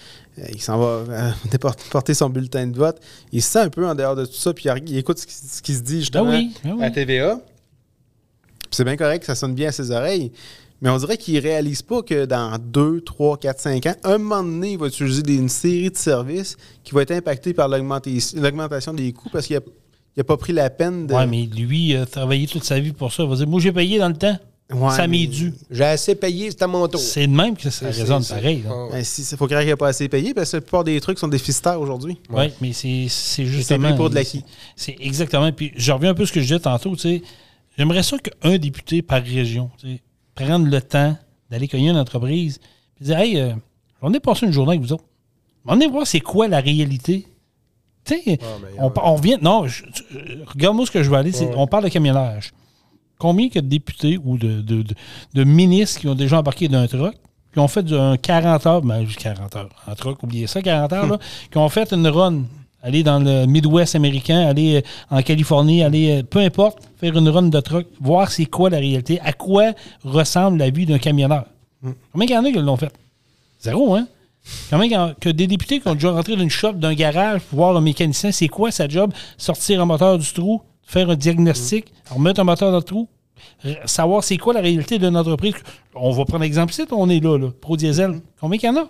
il s'en va euh, porter son bulletin de vote, il se sent un peu en dehors de tout ça, puis il, écoute ce qui, ce qui se dit Ah justement oui, ah oui. à TVA. C'est bien correct, ça sonne bien à ses oreilles. Mais on dirait qu'il réalise pas que dans 2, 3, 4, 5 ans, un moment donné, il va utiliser une série de services qui vont être impactés par l'augmentation des coûts parce qu'il n'a pas pris la peine de. Ouais, mais lui, il a travaillé toute sa vie pour ça. Il va dire, moi, j'ai payé dans le temps. Ouais, ça m'est dû. J'ai assez payé, c'est à mon tour. C'est de même que ça C'est- résonne c'est- pareil. Ah ouais. Ben, si, il faut croire qu'il n'a pas assez payé parce que la plupart des trucs sont déficitaires aujourd'hui. Oui, mais c'est c'est C'est justement. pris pour de l'acquis. C'est exactement. Puis je reviens un peu à ce que je disais tantôt. tu sais. J'aimerais ça qu'un député par région tu sais, prenne le temps d'aller cogner une entreprise et dire Hey, euh, on est passé une journée avec vous autres. On est voir c'est quoi la réalité. Tu sais, Ah, on, ouais. on vient. Non, je- je- regarde-moi ce que je veux aller. c'est- Ouais. On parle de camionnage. Combien que de députés ou de, de, de- de ministres qui ont déjà embarqué d'un truck, qui ont fait un 40 heures, ben, juste 40 heures, un truck, oubliez ça, 40 heures, là, qui ont fait une run, aller dans le Midwest américain, aller euh, en Californie, aller, euh, peu importe, faire une run de truck, voir c'est quoi la réalité, à quoi ressemble la vie d'un camionneur. Combien il y en a qui l'ont fait? Zéro, hein? Combien que des députés qui ont déjà rentré dans une shop, d'un garage, pour voir un mécanicien, c'est quoi sa job? Sortir un moteur du trou, faire un diagnostic, remettre un moteur dans le trou, r- savoir c'est quoi la réalité d'une entreprise. On va prendre l'exemple ici, on est là, là Pro Diesel. Combien il y en a?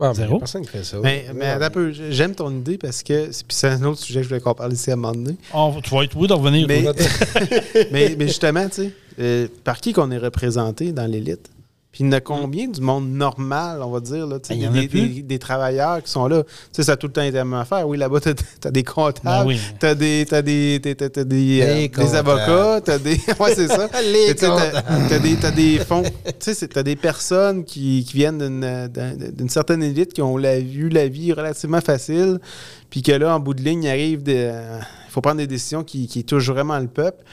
Ah, mais Zéro. y a personne qui fait ça. Mais, mais Ah, attends un peu, j'aime ton idée parce que c'est- puis c'est un autre sujet que je voulais qu'on parle ici à un moment donné. On tu vas être oui de revenir. Mais, mais, mais justement, tu sais, euh, par qui qu'on est représenté dans l'élite? Puis il y en a combien du monde normal, on va dire, là, Ben, il y en des, des- des travailleurs qui sont là? Tu sais, ça a tout le temps été la même affaire. Oui, là-bas, t'as as des comptables, Ben oui. t'as des, t'as des, t'as- t'as- t'as des, euh, avocats, t'as des... Ouais, c'est ça. Les t'as- des, t'as des fonds... Tu sais, t'as des personnes qui, qui viennent d'une- d'un- d'une certaine élite qui ont la, eu la vie relativement facile, puis que là, en bout de ligne, il arrive de... Il faut prendre des décisions qui, qui touchent vraiment le peuple.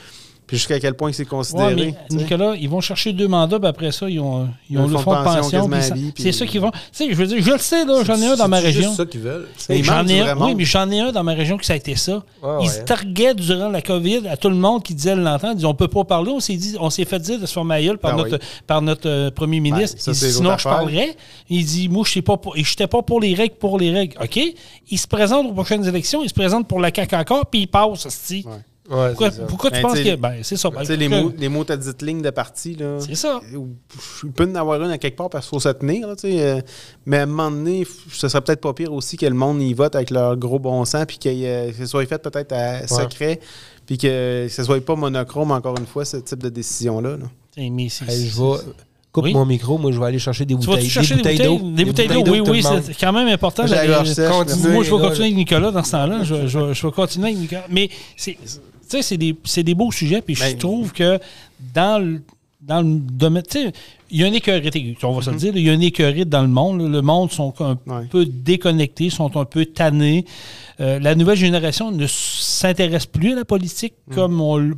Puis jusqu'à quel point c'est Ouais, considéré. mais. Nicolas, ils vont chercher deux mandats, puis après ça, ils ont, ils ont le fonds de pension. quasiment puis à ça- vie, puis- C'est ça qu'ils vont. Tu sais, je veux dire, je le sais, là, j'en ai un dans ma C'est région. juste ça qu'ils veulent. J'en ai un, oui, mais j'en ai un dans ma région qui ça a été ça. Ouais, Ils ouais. se targuaient durant la COVID à tout le monde qui disait l'entendre. Ils disaient on peut pas parler. On s'est dit, on s'est fait dire de se faire gueule par Ben notre, oui. par notre euh, premier ministre. Ben, ça, Il c'est dit, sinon je parlerais. Il dit moi je sais pas j'étais pas pour les règles pour les règles. OK? Il se présente aux prochaines élections. Il se présente pour la CAQ encore puis il passe. Ouais. Pourquoi, c'est ça. pourquoi tu Ben, penses que ben c'est ça. Ben, Tu sais, les mots, les mots à dite ligne de parti, là. C'est ça. Ou- Il peut y en avoir une à quelque part parce qu'il faut se tenir, là, tu sais, euh, mais à un moment donné, ce serait peut-être pas pire aussi que le monde y vote avec leur gros bon sens, puis que ce soit fait peut-être à secret, puis que ce soit pas monochrome, encore une fois, ce type de décision-là. là. Mais c'est- Hey, je vais. Coupe Oui? mon micro, moi je vais aller chercher des Tu vas bouteilles, chercher des bouteilles d'eau. Des bouteilles d'eau, oui, oui, c'est quand même important. Moi, je vais continuer avec Nicolas dans ce temps-là. Je, je- je vais continuer avec Nicolas. Mais c'est, tu sais, c'est des, c'est des beaux sujets. Puis je Ben, trouve que dans le, dans le domaine, tu sais, il y a une écœurité, on va se le dire, il y a une écœurite dans le monde. là. Le monde sont un Ouais. peu déconnectés, sont un peu tannés. Euh, la nouvelle génération ne s'intéresse plus à la politique comme on le-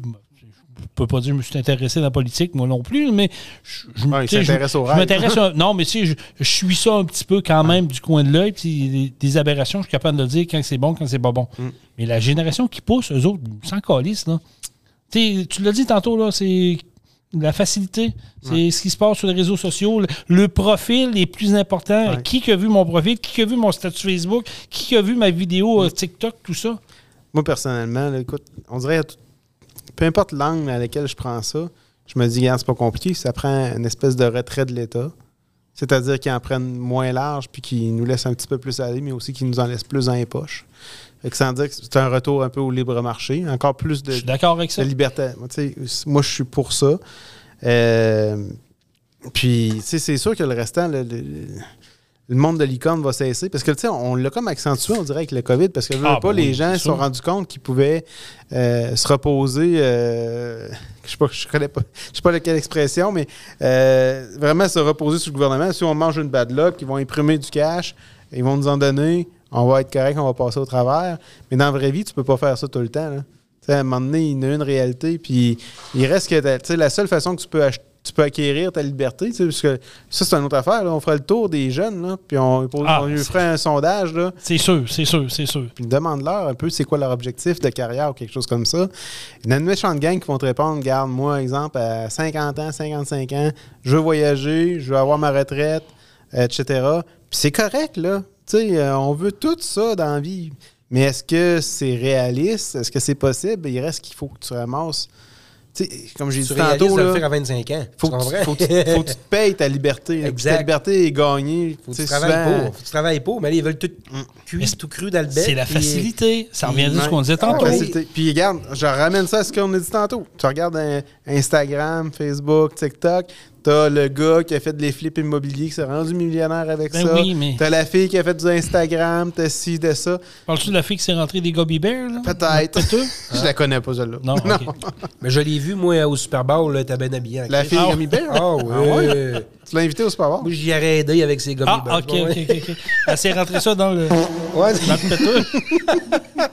je peux pas dire que je me suis intéressé à la politique, moi non plus, mais je, je, Ouais, je- je m'intéresse à- non, mais tu sais, je, suis ça un petit peu quand même du coin de l'œil, puis des, des aberrations, je suis capable de le dire quand c'est bon, quand c'est pas bon. Mm. Mais la génération qui pousse, eux autres, sans calice, là. Tu l'as dit tantôt, là, c'est la facilité. C'est ce qui se passe sur les réseaux sociaux. Le, le profil est plus important. Ouais. Qui a vu mon profil? Qui a vu mon statut Facebook? Qui a vu ma vidéo euh, TikTok, tout ça? Moi, personnellement, là, écoute, on dirait, peu importe l'angle à laquelle je prends ça, je me dis, regarde, c'est pas compliqué, ça prend une espèce de retrait de l'État. C'est-à-dire qu'ils en prennent moins large, puis qu'ils nous laissent un petit peu plus aller, mais aussi qu'ils nous en laissent plus dans les poches. Fait que sans dire que c'est un retour un peu au libre marché, encore plus de, Je suis d'accord avec ça. de liberté. Moi, je suis pour ça. Euh, puis, c'est sûr que le restant, le, le- le monde de l'icône va cesser. Parce que, tu sais, on l'a comme accentué, on dirait, avec le COVID. Parce que, je veux Ah, pas, ben oui, les gens se sont rendus compte qu'ils pouvaient euh, se reposer. euh, je sais pas, je connais pas, je sais pas quelle expression, mais euh, vraiment se reposer sur le gouvernement. Si on mange une bad luck, ils vont imprimer du cash, ils vont nous en donner, on va être correct, on va passer au travers. Mais dans la vraie vie, tu peux pas faire ça tout le temps. là. À un moment donné, il y a une réalité, puis il reste que tu sais, la seule façon que tu peux tu peux acquérir ta liberté, tu sais, parce que ça, c'est une autre affaire. là. On ferait le tour des jeunes, là, puis on, Ah, on lui ferait un sondage, là, C'est sûr, c'est sûr, c'est sûr. puis demande-leur un peu c'est quoi leur objectif de carrière ou quelque chose comme ça. Il y a une méchante gang qui vont te répondre Garde, moi, exemple, à 50 ans, 55 ans, je veux voyager, je veux avoir ma retraite, etc. Puis c'est correct, là. Tu sais, euh, on veut tout ça dans la vie. Mais est-ce que c'est réaliste? Est-ce que c'est possible? Il reste qu'il faut que tu ramasses. Tu sais, comme j'ai dit tantôt, de le là, faire à 25 ans. faut, tu faut, que tu- faut que tu te payes ta liberté. là. Exact. Ta liberté est gagnée. Faut que Tu travailles souvent- pour. Faut que tu travailles pour, mais là, ils veulent tout c'est- tout cru dans le bec. C'est la puis- facilité. Ça revient à ce qu'on disait Ah, tantôt. facilité. Puis regarde, je ramène ça à ce qu'on a dit tantôt. Tu regardes un- Instagram, Facebook, TikTok, t'as le gars qui a fait des flips immobiliers qui s'est rendu millionnaire avec Ben ça. oui, mais- T'as la fille qui a fait du Instagram, t'as ci, t'as ça. Parles-tu de la fille qui s'est rentrée des Gummy Bears? là? Peut-être. Peut-être. Je la connais pas, celle-là. Non, ok. Mais je l'ai vu, moi, au Super Bowl, là, t'as bien habillé. La fille Ah, Gummy Bear? Ah oui. Tu l'as invité au Super Bowl? Moi, j'y aurais aidé avec ses gommes. Ah, ok, ok, ok. ok. Elle s'est rentrée ça dans le, Ouais, dans le.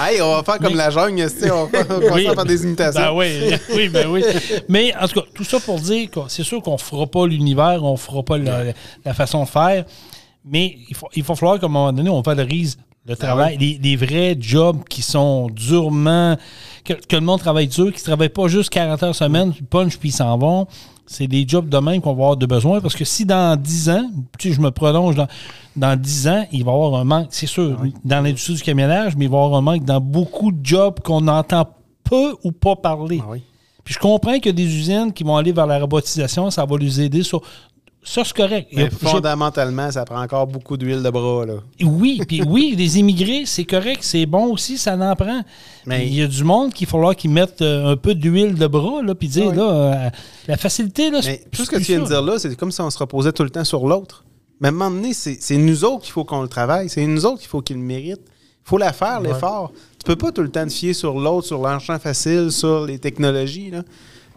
Hey, on va faire comme Mais- la jungle, tu sais, on va faire des imitations. Ben oui, oui, ben oui. Mais en tout cas, tout ça pour dire que c'est sûr qu'on fera pas l'univers, on fera pas la, la façon de faire, mais il, faut, il va falloir qu'à un moment donné, on valorise le travail, les, les vrais jobs qui sont durement. Que, que le monde travaille dur, qui ne travaillent pas juste 40 heures semaine, puis punch, puis ils s'en vont. C'est des jobs de même qu'on va avoir de besoin. Parce que si dans 10 ans, sais, je me prolonge dans, dans 10 ans, il va y avoir un manque, c'est sûr, dans l'industrie du camionnage, mais il va y avoir un manque dans beaucoup de jobs qu'on entend peu ou pas parler. Ah oui. Puis je comprends qu'il y a des usines qui vont aller vers la robotisation, ça va les aider sur. Ça, c'est correct. Mais fondamentalement, ça prend encore beaucoup d'huile de bras, là. oui, puis oui, les immigrés, c'est correct, c'est bon aussi, ça en prend. Mais- il y a du monde qu'il falloir qu'ils mettent euh, un peu d'huile de bras, là, puis dire, Oui. là, euh, la facilité, là, Mais tout ce que tu viens de dire là, c'est comme si on se reposait tout le temps sur l'autre. Mais à un moment donné, c'est c'est nous autres qu'il faut qu'on le travaille. C'est nous autres qu'il faut qu'il le mérite. Il faut la faire, l'effort. Tu peux pas tout le temps te fier sur l'autre, sur l'argent facile, sur les technologies. Là.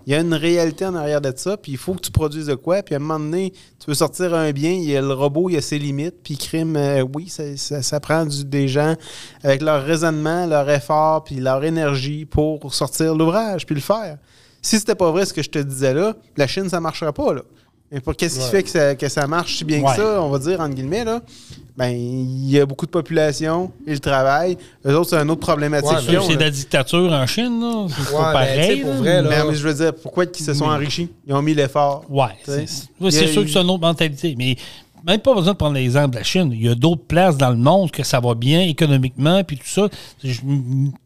Il y a une réalité en arrière de ça, puis il faut que tu produises de quoi. Puis à un moment donné, tu veux sortir un bien, il y a le robot, il a ses limites. Puis crime, euh, oui, ça, ça- prend des gens avec leur raisonnement, leur effort, puis leur énergie pour sortir l'ouvrage, puis le faire. Si c'était pas vrai ce que je te disais là, la Chine, ça marcherait pas. Là. Mais pour qu'est-ce qui Ouais. fait que ça, que ça marche si bien Ouais. que ça, on va dire, entre guillemets, là? Ben, il y a beaucoup de population, ils travaillent. Eux autres, c'est une autre problématique. Ouais, C'est qu'ils de la dictature en Chine, là. C'est pas pareil. pour là. vrai, là, Mais, mais je veux dire, pourquoi ils se sont enrichis? Ils ont mis l'effort. Ouais, c'est sûr que c'est une autre mentalité. Mais même pas besoin de prendre l'exemple de la Chine. Il y a d'autres places dans le monde que ça va bien économiquement, puis tout ça. Tu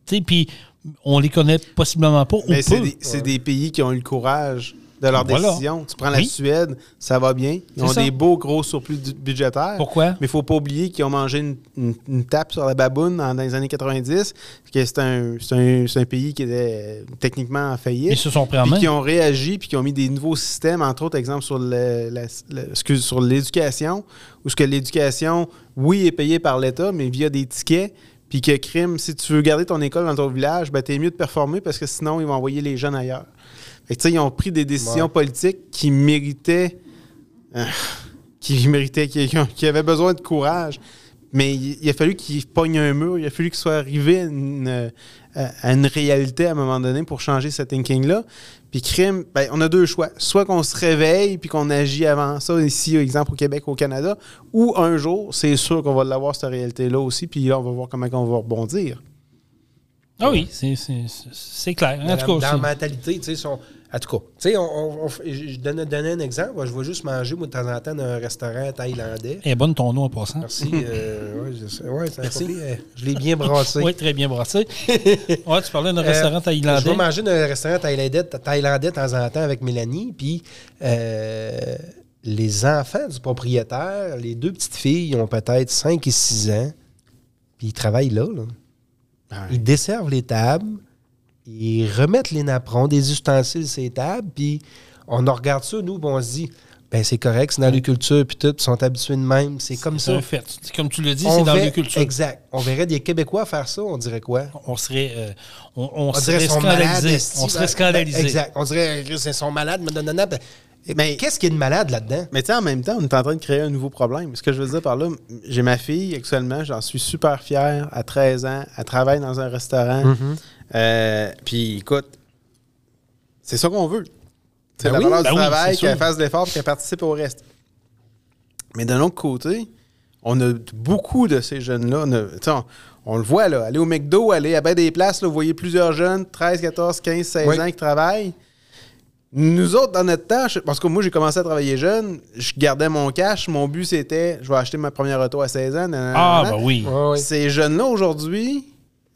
sais, puis on les connaît possiblement pas. Mais des, c'est des pays qui ont eu le courage de leur Voilà. décision. Tu prends la Oui. Suède, ça va bien. Ils ont ça. des beaux gros surplus budgétaires. Pourquoi? Mais il faut pas oublier qu'ils ont mangé une, une- une tape sur la baboune dans, les années 90, que c'est un, un- pays qui était techniquement en faillite. Ils se sont pris en puis main. qui ont réagi, puis qui ont mis des nouveaux systèmes, entre autres, exemple, sur l'éducation, où ce que l'éducation, oui, est payée par l'État, mais via des tickets, puis que crime, si tu veux garder ton école dans ton village, ben, t'es mieux de performer parce que sinon, ils vont envoyer les jeunes ailleurs. Que, tu sais, ils ont pris des décisions Ouais. politiques qui méritaient, euh, qui méritaient, qui, qui avaient besoin de courage. Mais il, il a fallu qu'ils pognent un mur, il a fallu qu'ils soient arrivés à une, euh, à une réalité à un moment donné pour changer ce thinking-là. Puis crime, ben, on a deux choix. Soit qu'on se réveille puis qu'on agit avant ça, ici, exemple, au Québec, au Canada, ou un jour, c'est sûr qu'on va l'avoir, cette réalité-là aussi, puis là, on va voir comment on va rebondir. Ah oui, c'est- clair. En dans, tout cas, dans la mentalité, tu sais, sont- en tout cas, tu sais, on, je donne, donne un exemple. Je vais juste manger, moi, de temps en temps, dans un restaurant thaïlandais. elle est bonne ton nom en passant. Merci. euh, ouais, je, ouais, euh, je l'ai bien brassé. Oui, très bien brassé. ouais, tu parlais d'un restaurant Euh, thaïlandais. Je vais manger dans un restaurant thaïlandais, thaïlandais de temps en temps avec Mélanie. Puis euh, les enfants du propriétaire, les deux petites filles ont peut-être 5 et 6 ans. Puis ils travaillent là. là. Ils desservent les tables, ils remettent les napperons, des ustensiles sur les tables. Puis on en regarde ça, nous, on se dit, ben c'est correct, c'est dans les cultures, puis tout, ils sont habitués de même. C'est comme ça. un fait. C'est Comme tu le dis, c'est dans cultures. Exact. On verrait des Québécois faire ça, on dirait quoi? On serait, euh, on, on On serait dirait qu'ils sont malades. On serait scandalisé. Exact. On dirait qu'ils sont malades. mais non, non, non. Ben, Mais- Qu'est-ce qui est de malade là-dedans? Mais tu sais, en même temps, on est en train de créer un nouveau problème. Ce que je veux dire par là, j'ai ma fille actuellement, j'en suis super fier, à 13 ans, elle travaille dans un restaurant. Mm-hmm. Euh, Puis écoute, c'est ça qu'on veut. C'est Ben la oui, valeur ben du oui, travail, qu'elle fasse de l'effort, qu'elle participe au reste. Mais d'un autre côté, on a beaucoup de ces jeunes-là. On, on, on le voit, là, aller au McDo, aller à ben des places, là, vous voyez plusieurs jeunes, 13, 14, 15, 16 Oui. ans qui travaillent. Nous autres, dans notre tâche, parce que moi, j'ai commencé à travailler jeune, je gardais mon cash. Mon but, c'était, je vais acheter ma première auto à 16 ans. nanana, Ah, ben oui. Ouais, ouais. Ces jeunes-là, aujourd'hui,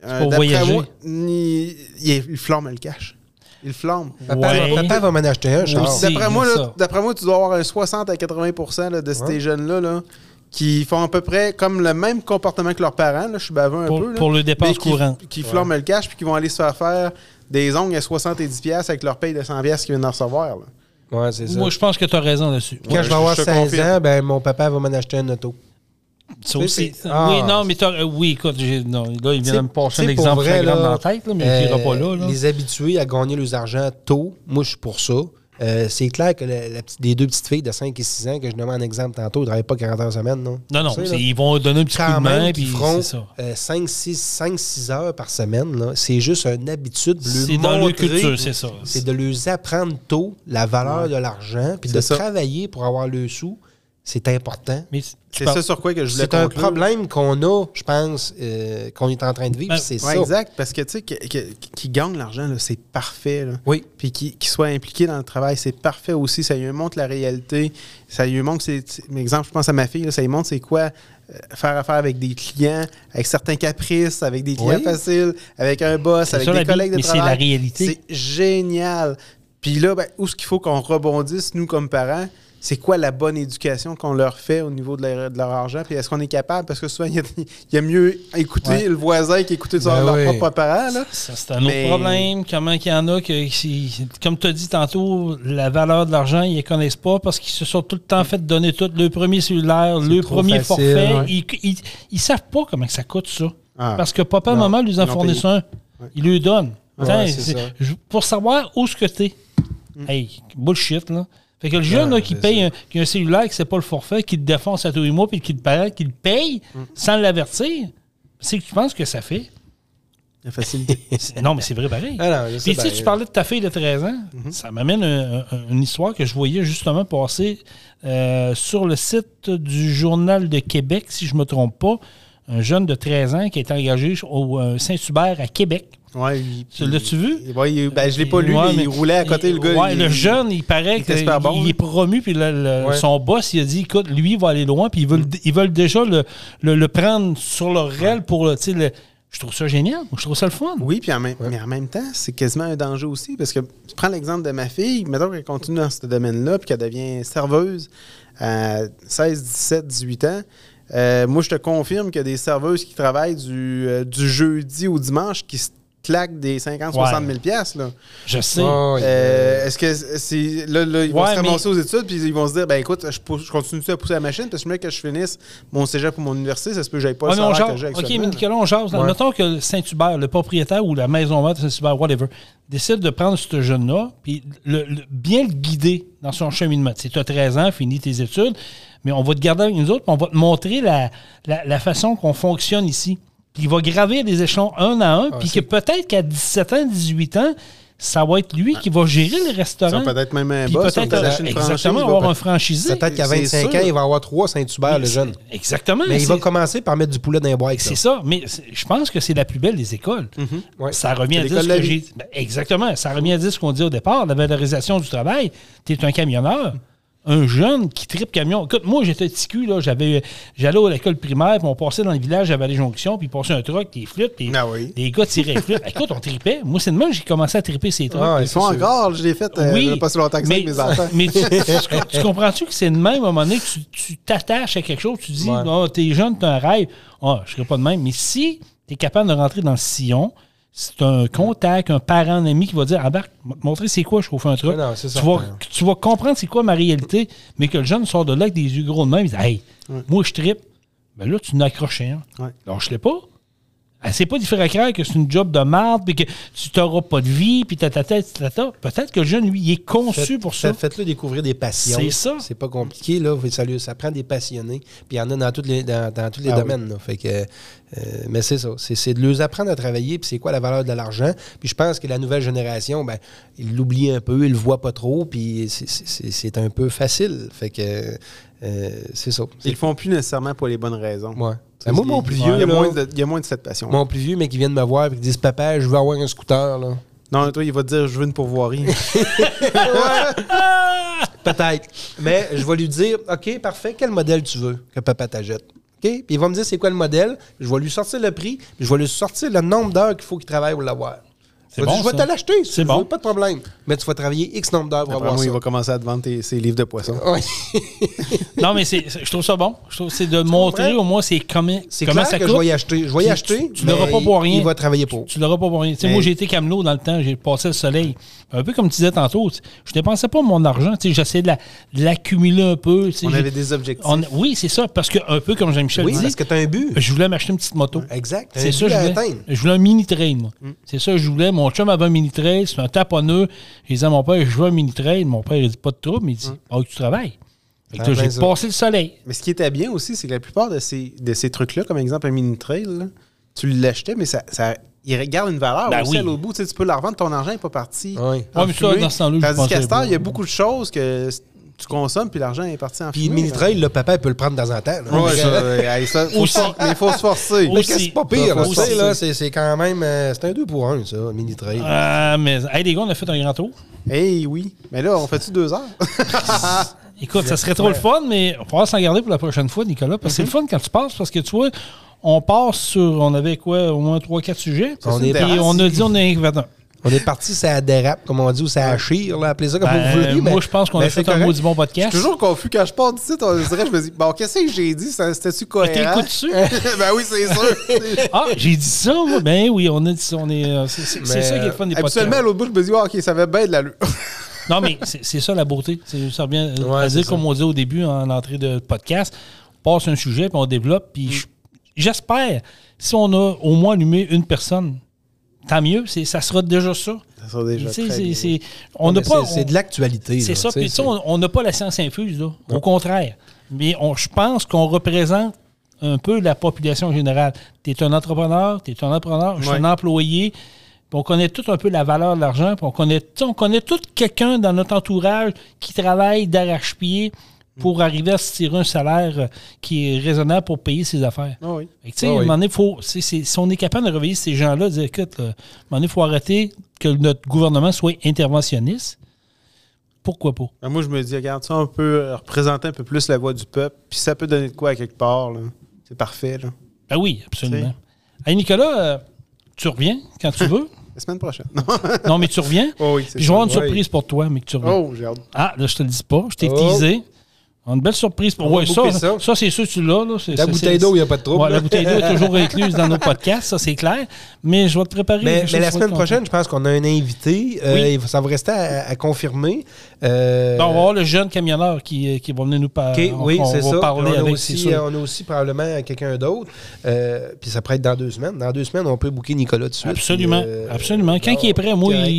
euh, pour d'après voyager. moi, ils, ils, flambent le cash. Ils flambent. Papa, Ouais. va, papa va m'en acheter un. D'après moi, d'après moi, tu dois avoir un 60 à 80 là, de ces Ouais. jeunes-là là, qui font à peu près comme le même comportement que leurs parents. Là, je suis baveux un Pour- peu. là, pour le dépense qui- courante. Qui flambent le cash puis qui vont aller se faire faire des ongles à 70$ piastres avec leur paye de 100$ piastres qu'ils viennent de recevoir. là. Ouais, c'est ça. Moi, je pense que tu as raison là-dessus. Quand Ouais, je vais avoir je te 16 confirme. ans, ben, mon papa va m'en acheter un auto. Ça aussi. ah. oui, non, mais t'as- euh, oui, écoute, j'ai- non, là, il vient de me passer un exemple vrai, là, dans la tête, là, mais euh, il pas là. là. Les habitués à gagner leurs argent tôt, moi, je suis pour ça. Euh, c'est clair que la- la petite- les deux petites filles de 5 et 6 ans, que je nommais en exemple tantôt, ne travaillent pas 40 heures semaine, non? Non, non, ils vont donner un petit coup de main, même, puis qu'ils feront c'est ça. 5-6 heures par semaine, là, c'est juste une habitude de C'est dans leur culture, c'est ça. C'est de leur apprendre tôt la valeur de l'argent, puis de ça. travailler pour avoir le sou. C'est important. Mais C'est ça sur quoi que je voulais C'est un problème qu'on a, je pense, euh, qu'on est en train de vivre. Ben, c'est Ouais, ça. exact. Parce que, tu sais, qui gagne l'argent, c'est parfait. là. Oui. Puis qui, soit impliqué dans le travail, c'est parfait aussi. Ça lui montre la réalité. Ça lui montre, c'est, c'est- mais exemple, je pense à ma fille, là, ça lui montre c'est quoi euh, faire affaire avec des clients, avec certains caprices, avec des clients Oui. faciles, avec un boss, C'est avec ça, des vie, collègues de mais c'est travail. la réalité. C'est génial. Puis là, ben, où est-ce qu'il faut qu'on rebondisse, nous, comme parents? C'est quoi la bonne éducation qu'on leur fait au niveau de leur, de leur argent? Puis est-ce qu'on est capable? Parce que souvent, il y a, il y a mieux écouter Ouais. le voisin qu'écouter son- Ben leurs oui. propres parents. Là. Ça, c'est un autre problème. Comment il y en a que, si- comme tu as dit tantôt, la valeur de l'argent, ils ne connaissent pas parce qu'ils se sont tout le temps fait donner tout. Le premier cellulaire, le premier facile, forfait. ouais. Ils ne savent pas comment que ça coûte, ça. Ah. Parce que papa et maman lui en fournissent un. Ils lui donnent. Ouais, Tiens, c'est c'est- ça. je- pour savoir où ce que t'es. Hey, bullshit, là. Fait que le jeune là, qui paye un, qui a un cellulaire, qui sait pas le forfait, qui le défonce à tous les mois, puis qui le paye, qui le paye sans l'avertir, c'est que tu penses que ça fait. La facilité. Non, mais c'est vrai pareil. Ah je sais Puis tu sais, tu parlais de ta fille de 13 ans. Mhm. Ça m'amène un- un- une histoire que je voyais justement passer euh, sur le site du Journal de Québec, si je ne me trompe pas. Un jeune de 13 ans qui est engagé au euh, Saint-Hubert à Québec. Ouais, il- Tu L'as-tu vu? Ouais, il- ben, je l'ai pas lu, Ouais, mais il roulait à côté, le gars. Ouais, il- le jeune, il paraît qu'il bon, il est promu, puis le- le- Ouais. son boss, il a dit écoute, lui, il va aller loin, puis ils veulent, ils veulent déjà le, le- le prendre sur leur aile pour. tu sais, le- Je trouve ça génial. Je trouve ça le fun. Oui, puis en même, mais en même temps, c'est quasiment un danger aussi. Parce que tu prends l'exemple de ma fille, mettons qu'elle continue dans ce domaine-là, puis qu'elle devient serveuse à 16, 17, 18 ans. euh, moi, je te confirme qu'il y a des serveuses qui travaillent du, euh, du jeudi au dimanche qui se claquent des 50, 60 000 piastres, là. Je sais. Ah, oui. Euh, Est-ce que c'est. Là, là, ils vont Ouais, se ramasser mais- aux études, puis ils vont se dire ben écoute, je, pousse- je continue à pousser la machine, parce que je veux que je finisse mon cégep ou mon université, ça se peut que j'aille pas Ouais, le mais on salaire que j'ai OK, mais. Nicolas, on jase. Ouais. Mettons que Saint-Hubert, le propriétaire ou la maison mère de Saint-Hubert, whatever, décide de prendre ce jeune-là, puis le- le- bien le guider dans son cheminement. Tu as 13 ans, finis tes études, mais on va te garder avec nous autres, puis on va te montrer la, la- la façon qu'on fonctionne ici. Il va gravir des échelons un à un, puis que peut-être qu'à 17 ans, 18 ans, ça va être lui qui va gérer le restaurant. sont peut-être même un boss, peut-être exactement avoir un franchisé. Peut-être qu'à c'est 25 sûr. ans, il va avoir trois Saint-Hubert, le jeune. Exactement. Mais il va commencer par mettre du poulet dans les boîtes. C'est ça, mais je pense que c'est la plus belle des écoles. Ouais. Ça revient à dire ce que j'ai. Ben, exactement. Ça revient à dire ce qu'on dit au départ, la valorisation du travail. Tu es un camionneur. Un jeune qui tripe camion. Écoute, moi, j'étais petit cul, là. J'avais, j'allais à l'école primaire, puis on passait dans le village, j'avais les jonctions, puis il passait un truck, des flûtes, puis Ah oui. les gars tiraient les flûtes. Écoute, on tripait. Moi, c'est de même que j'ai commencé à triper ces trucks. Ah, Ils sûr. encore, je l'ai fait euh, a pas si longtemps que ça avec mes enfants. mais tu, tu- tu comprends-tu que c'est de même à un moment donné que tu- tu t'attaches à quelque chose, tu dis, Ouais. Ah, t'es jeune, t'as un rêve, ah, je serai pas de même. Mais si tu es capable de rentrer dans le sillon, c'est un contact, un parent, un ami qui va dire, embarque, m- montrer c'est quoi, je trouve un truc. Non, tu, vas, tu vas comprendre c'est quoi ma réalité, mais que le jeune sort de là avec des yeux gros de même, il dit, hey, moi je tripe. Ben là, tu n'accroches. Ouais. Lâche-le pas. Elle sait pas d'y faire craindre que c'est une job de merde, puis que tu n'auras pas de vie, puis tata, tata, tata. Peut-être que le jeune, lui, il est conçu Faites- pour ça. faites- Faites-le découvrir des passions. C'est ça. C'est pas compliqué, là. Ça, lui- ça prend des passionnés. Puis il y en a dans tous les, dans, dans tous les Ah oui. domaines, là. Fait que, euh, mais c'est ça. C'est c'est de leur apprendre à travailler, puis c'est quoi la valeur de l'argent. Puis je pense que la nouvelle génération, ben, ils l'oublient un peu, ils le voient pas trop, puis c'est- c'est c'est un peu facile. Fait que euh, c'est ça. Ils le font plus nécessairement pour les bonnes raisons. Ouais. Ben, moi, mon plus il y vieux, a là, moins de- il y a moins de cette passion. mon plus vieux, mais qui viennent me voir et qui disent Papa, je veux avoir un scooter, là. Non, toi, il va te dire je veux une pourvoirie. Peut-être. Mais je vais lui dire OK, parfait, quel modèle tu veux que papa t'achète? OK? Puis il va me dire c'est quoi le modèle? Je vais lui sortir le prix, puis je vais lui sortir le nombre d'heures qu'il faut qu'il travaille pour l'avoir. C'est Je vais bon, je vais te l'acheter. si C'est tu bon. veux, Pas de problème. Mais tu vas travailler X nombre d'heures pour Après avoir moi, ça. il va commencer à te vendre tes- ses livres de poissons. Non, mais c'est, je trouve ça bon. Je trouve c'est de montrer au moins c'est comment, C'est comment clair ça que coûte. je vais y acheter. Je vais y Tu- acheter. tu- tu l'auras pas pour rien. Il va travailler pour. Tu l'auras pas pour rien. Tu sais, Mais- moi, j'ai été camelot dans le temps, j'ai passé le soleil. Un peu comme tu disais tantôt, tu- je dépensais pas mon argent. tu sais, J'essayais de, la- de l'accumuler un peu. tu sais, On j'ai- avait des objectifs. on- oui, c'est ça. Parce que, un peu comme Jean-Michel Oui, dit, parce que tu as un but. je voulais m'acheter une petite moto. Exact. C'est ça, je voulais. Je voulais un mini trail, moi. C'est ça, je voulais. Mon chum avait un mini trail, c'est un taponneux. Je disais à mon père, je veux un mini trail. Mon père, il dit pas de trouble, mais il dit, ah, tu travailles. Fait que Ah, là, ben j'ai ça. passé le soleil. Mais ce qui était bien aussi, c'est que la plupart de ces, de ces trucs-là, comme exemple un mini trail, là, tu l'achetais, mais ça, ça, il garde une valeur Ben aussi oui. à l'autre bout. Tu, sais, tu peux la revendre, ton argent n'est pas parti. Oui. Ouais, mais ça, dans ce temps-là, Tandis qu'à pas. il y a beaucoup de choses que tu consommes, puis l'argent est parti en Puis fumée. le mini-trail, le papa, il peut le prendre de temps en temps. là. Ouais, ça, ouais, hey, ça, faut Aussi. se mais il faut se forcer. Aussi. Mais c'est pas pire. Tu sais, là, c'est c'est quand même... euh, c'est un 2 pour 1, ça, mini-trail. Euh, mais, hey, les gars, on a fait un grand tour. Hey, oui. Mais là, on fait-tu deux heures? Écoute, ça serait trop le fun, mais on va falloir s'en garder pour la prochaine fois, Nicolas, parce que c'est le fun quand tu passes, parce que tu vois, on passe sur, on avait quoi, au moins 3-4 sujets. On Puis est parti. on a dit on est un. On est parti, ça dérape, comme on dit, ou ça achire, là, appelez ça comme vous voulez. Ben, mais- moi, je pense qu'on mais a fait un correct. maudit bon Je podcast. suis toujours confus. Quand je pars d'ici, on dirait, je me dis, bon, qu'est-ce que j'ai dit? Ça- C'était-tu cohérent? T'écoutes dessus? ben oui, c'est sûr. Ah, j'ai dit ça, moi. Ben oui, on a dit ça. On est, euh, c'est, ça qui est le fun des podcasts. Habituellement, à l'autre bout, je me dis, ouais, OK, ça va bien de l'allure. Non, mais c'est, ça la beauté. C'est, ça revient euh, Ouais, à ça. comme on dit au début en entrée de podcast, on passe un sujet, puis on développe, puis je- j'espère, si on a au moins allumé une personne, tant mieux, c'est, ça sera déjà ça. Ça sera déjà très c'est, bien. c'est- on Mais n'a pas... c'est- C'est on- de l'actualité. C'est là, ça. Puis, tu sais, c'est- on n'a pas la science infuse, là. Au contraire. Mais on- je pense qu'on représente un peu la population générale. Tu es un entrepreneur, tu es un entrepreneur, je suis un employé. Puis on connaît tout un peu la valeur de l'argent. Puis on connaît, on connaît tout quelqu'un dans notre entourage qui travaille d'arrache-pied pour arriver à se tirer un salaire euh, qui est raisonnable pour payer ses affaires. Ah oui. Tu sais, Ah à un oui. moment donné, faut, si on est capable de réveiller ces gens-là, de dire, écoute, là, à un moment donné, il faut arrêter que notre gouvernement soit interventionniste. Pourquoi pas? Ben, moi, je me dis, regarde, ça, on peut euh, représenter un peu plus la voix du peuple, puis ça peut donner de quoi à quelque part. C'est parfait. Là. Ben oui, absolument. Hey, Nicolas, euh, tu reviens quand tu veux? La semaine prochaine. Non. mais tu reviens? Oh oui, je vais avoir une surprise pour toi, mais que tu reviens. Oh, j'ai hâte. Ah, là, je te le dis pas. Je t'ai Oh. teasé. Une belle surprise pour On va ouais, ça, ça. ça. c'est sûr que tu l'as. La bouteille d'eau, il n'y a pas de trouble. Ouais, la bouteille d'eau est toujours incluse dans nos podcasts, ça c'est clair. Mais je vais te préparer. Mais, la semaine prochaine, je pense qu'on a un invité. Euh, Oui. Ça va rester à, à confirmer. Euh, Ben, on va voir le jeune camionneur qui, euh, qui va venir nous par- OK, on- oui, on c'est va ça. parler on, a avec, aussi, on a aussi probablement quelqu'un d'autre. Euh, puis ça pourrait être dans deux semaines. Dans deux semaines, on peut booker Nicolas dessus. Absolument, Puis, absolument. Quand il est prêt, moi, il,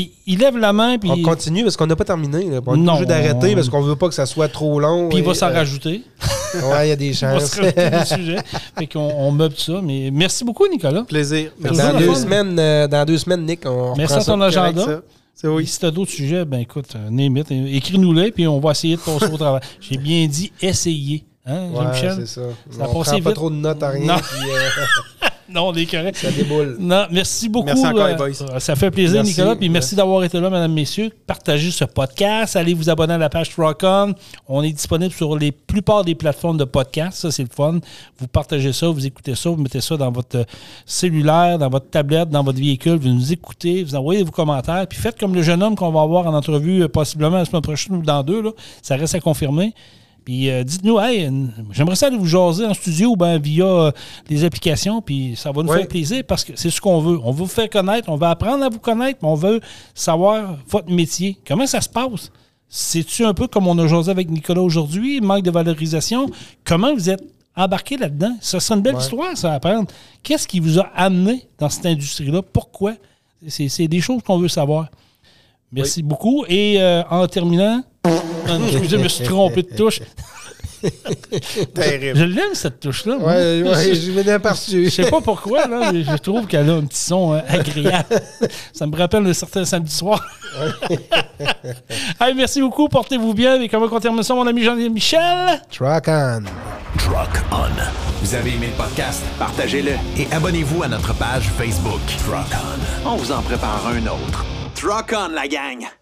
il- il lève la main, puis On continue parce qu'on n'a pas terminé. là. On est obligé d'arrêter parce qu'on veut pas que ça soit trop long. Puis il va s'en euh, rajouter. Ouais, il y a des va chances. se rajouter des sujets. Fait qu'on on meuble ça. Mais merci beaucoup, Nicolas. Plaisir. Toujours dans, deux semaines, euh, dans deux semaines, Nick, on Merci à ça. ton agenda. Oui. oui. Si tu as d'autres sujets, ben écoute, euh, écris-nous-les, puis on va essayer de passer au travail. J'ai bien dit essayer. Hein, Ouais, Jean-Michel? c'est ça. On prend pas vite. trop de notes à rien. Non. puis, euh, Non, on est correct. ça déboule. Non, merci beaucoup. Merci encore, euh, les boys. Ça fait plaisir, Merci. Nicolas. Puis merci d'avoir été là, mesdames, messieurs. Partagez ce podcast. Allez vous abonner à la page Rockon. On est disponible sur les plupart des plateformes de podcast. Ça, c'est le fun. Vous partagez ça, vous écoutez ça, vous mettez ça dans votre cellulaire, dans votre tablette, dans votre véhicule. Vous nous écoutez, vous envoyez vos commentaires. Puis faites comme le jeune homme qu'on va avoir en entrevue euh, possiblement la semaine prochaine ou dans deux. Là. Ça reste à confirmer. Puis euh, dites-nous, hey, j'aimerais ça aller vous jaser en studio ou ben, via euh, les applications, puis ça va nous faire plaisir parce que c'est ce qu'on veut. On veut vous faire connaître, on veut apprendre à vous connaître, mais on veut savoir votre métier. Comment ça se passe? C'est-tu un peu comme on a jasé avec Nicolas aujourd'hui, manque de valorisation? Comment vous êtes embarquer là-dedans? Ça serait une belle histoire, ça, à apprendre. Qu'est-ce qui vous a amené dans cette industrie-là? Pourquoi? C'est des choses qu'on veut savoir. Merci beaucoup. Et euh, en terminant, excusez, je me suis trompé de touche. Terrible. Je l'aime, cette touche-là. moi. Ouais, je venais aperçu. Je sais pas pourquoi, là, mais je trouve qu'elle a un petit son euh, agréable. Ça me rappelle un certain samedi soir. Hey, merci beaucoup, portez-vous bien. Et comment on termine ça, mon ami Jean-Michel? Truck on. Truck On. Vous avez aimé le podcast? Partagez-le. Et abonnez-vous à notre page Facebook. Truck On. On vous en prépare un autre. Truck on, la gang!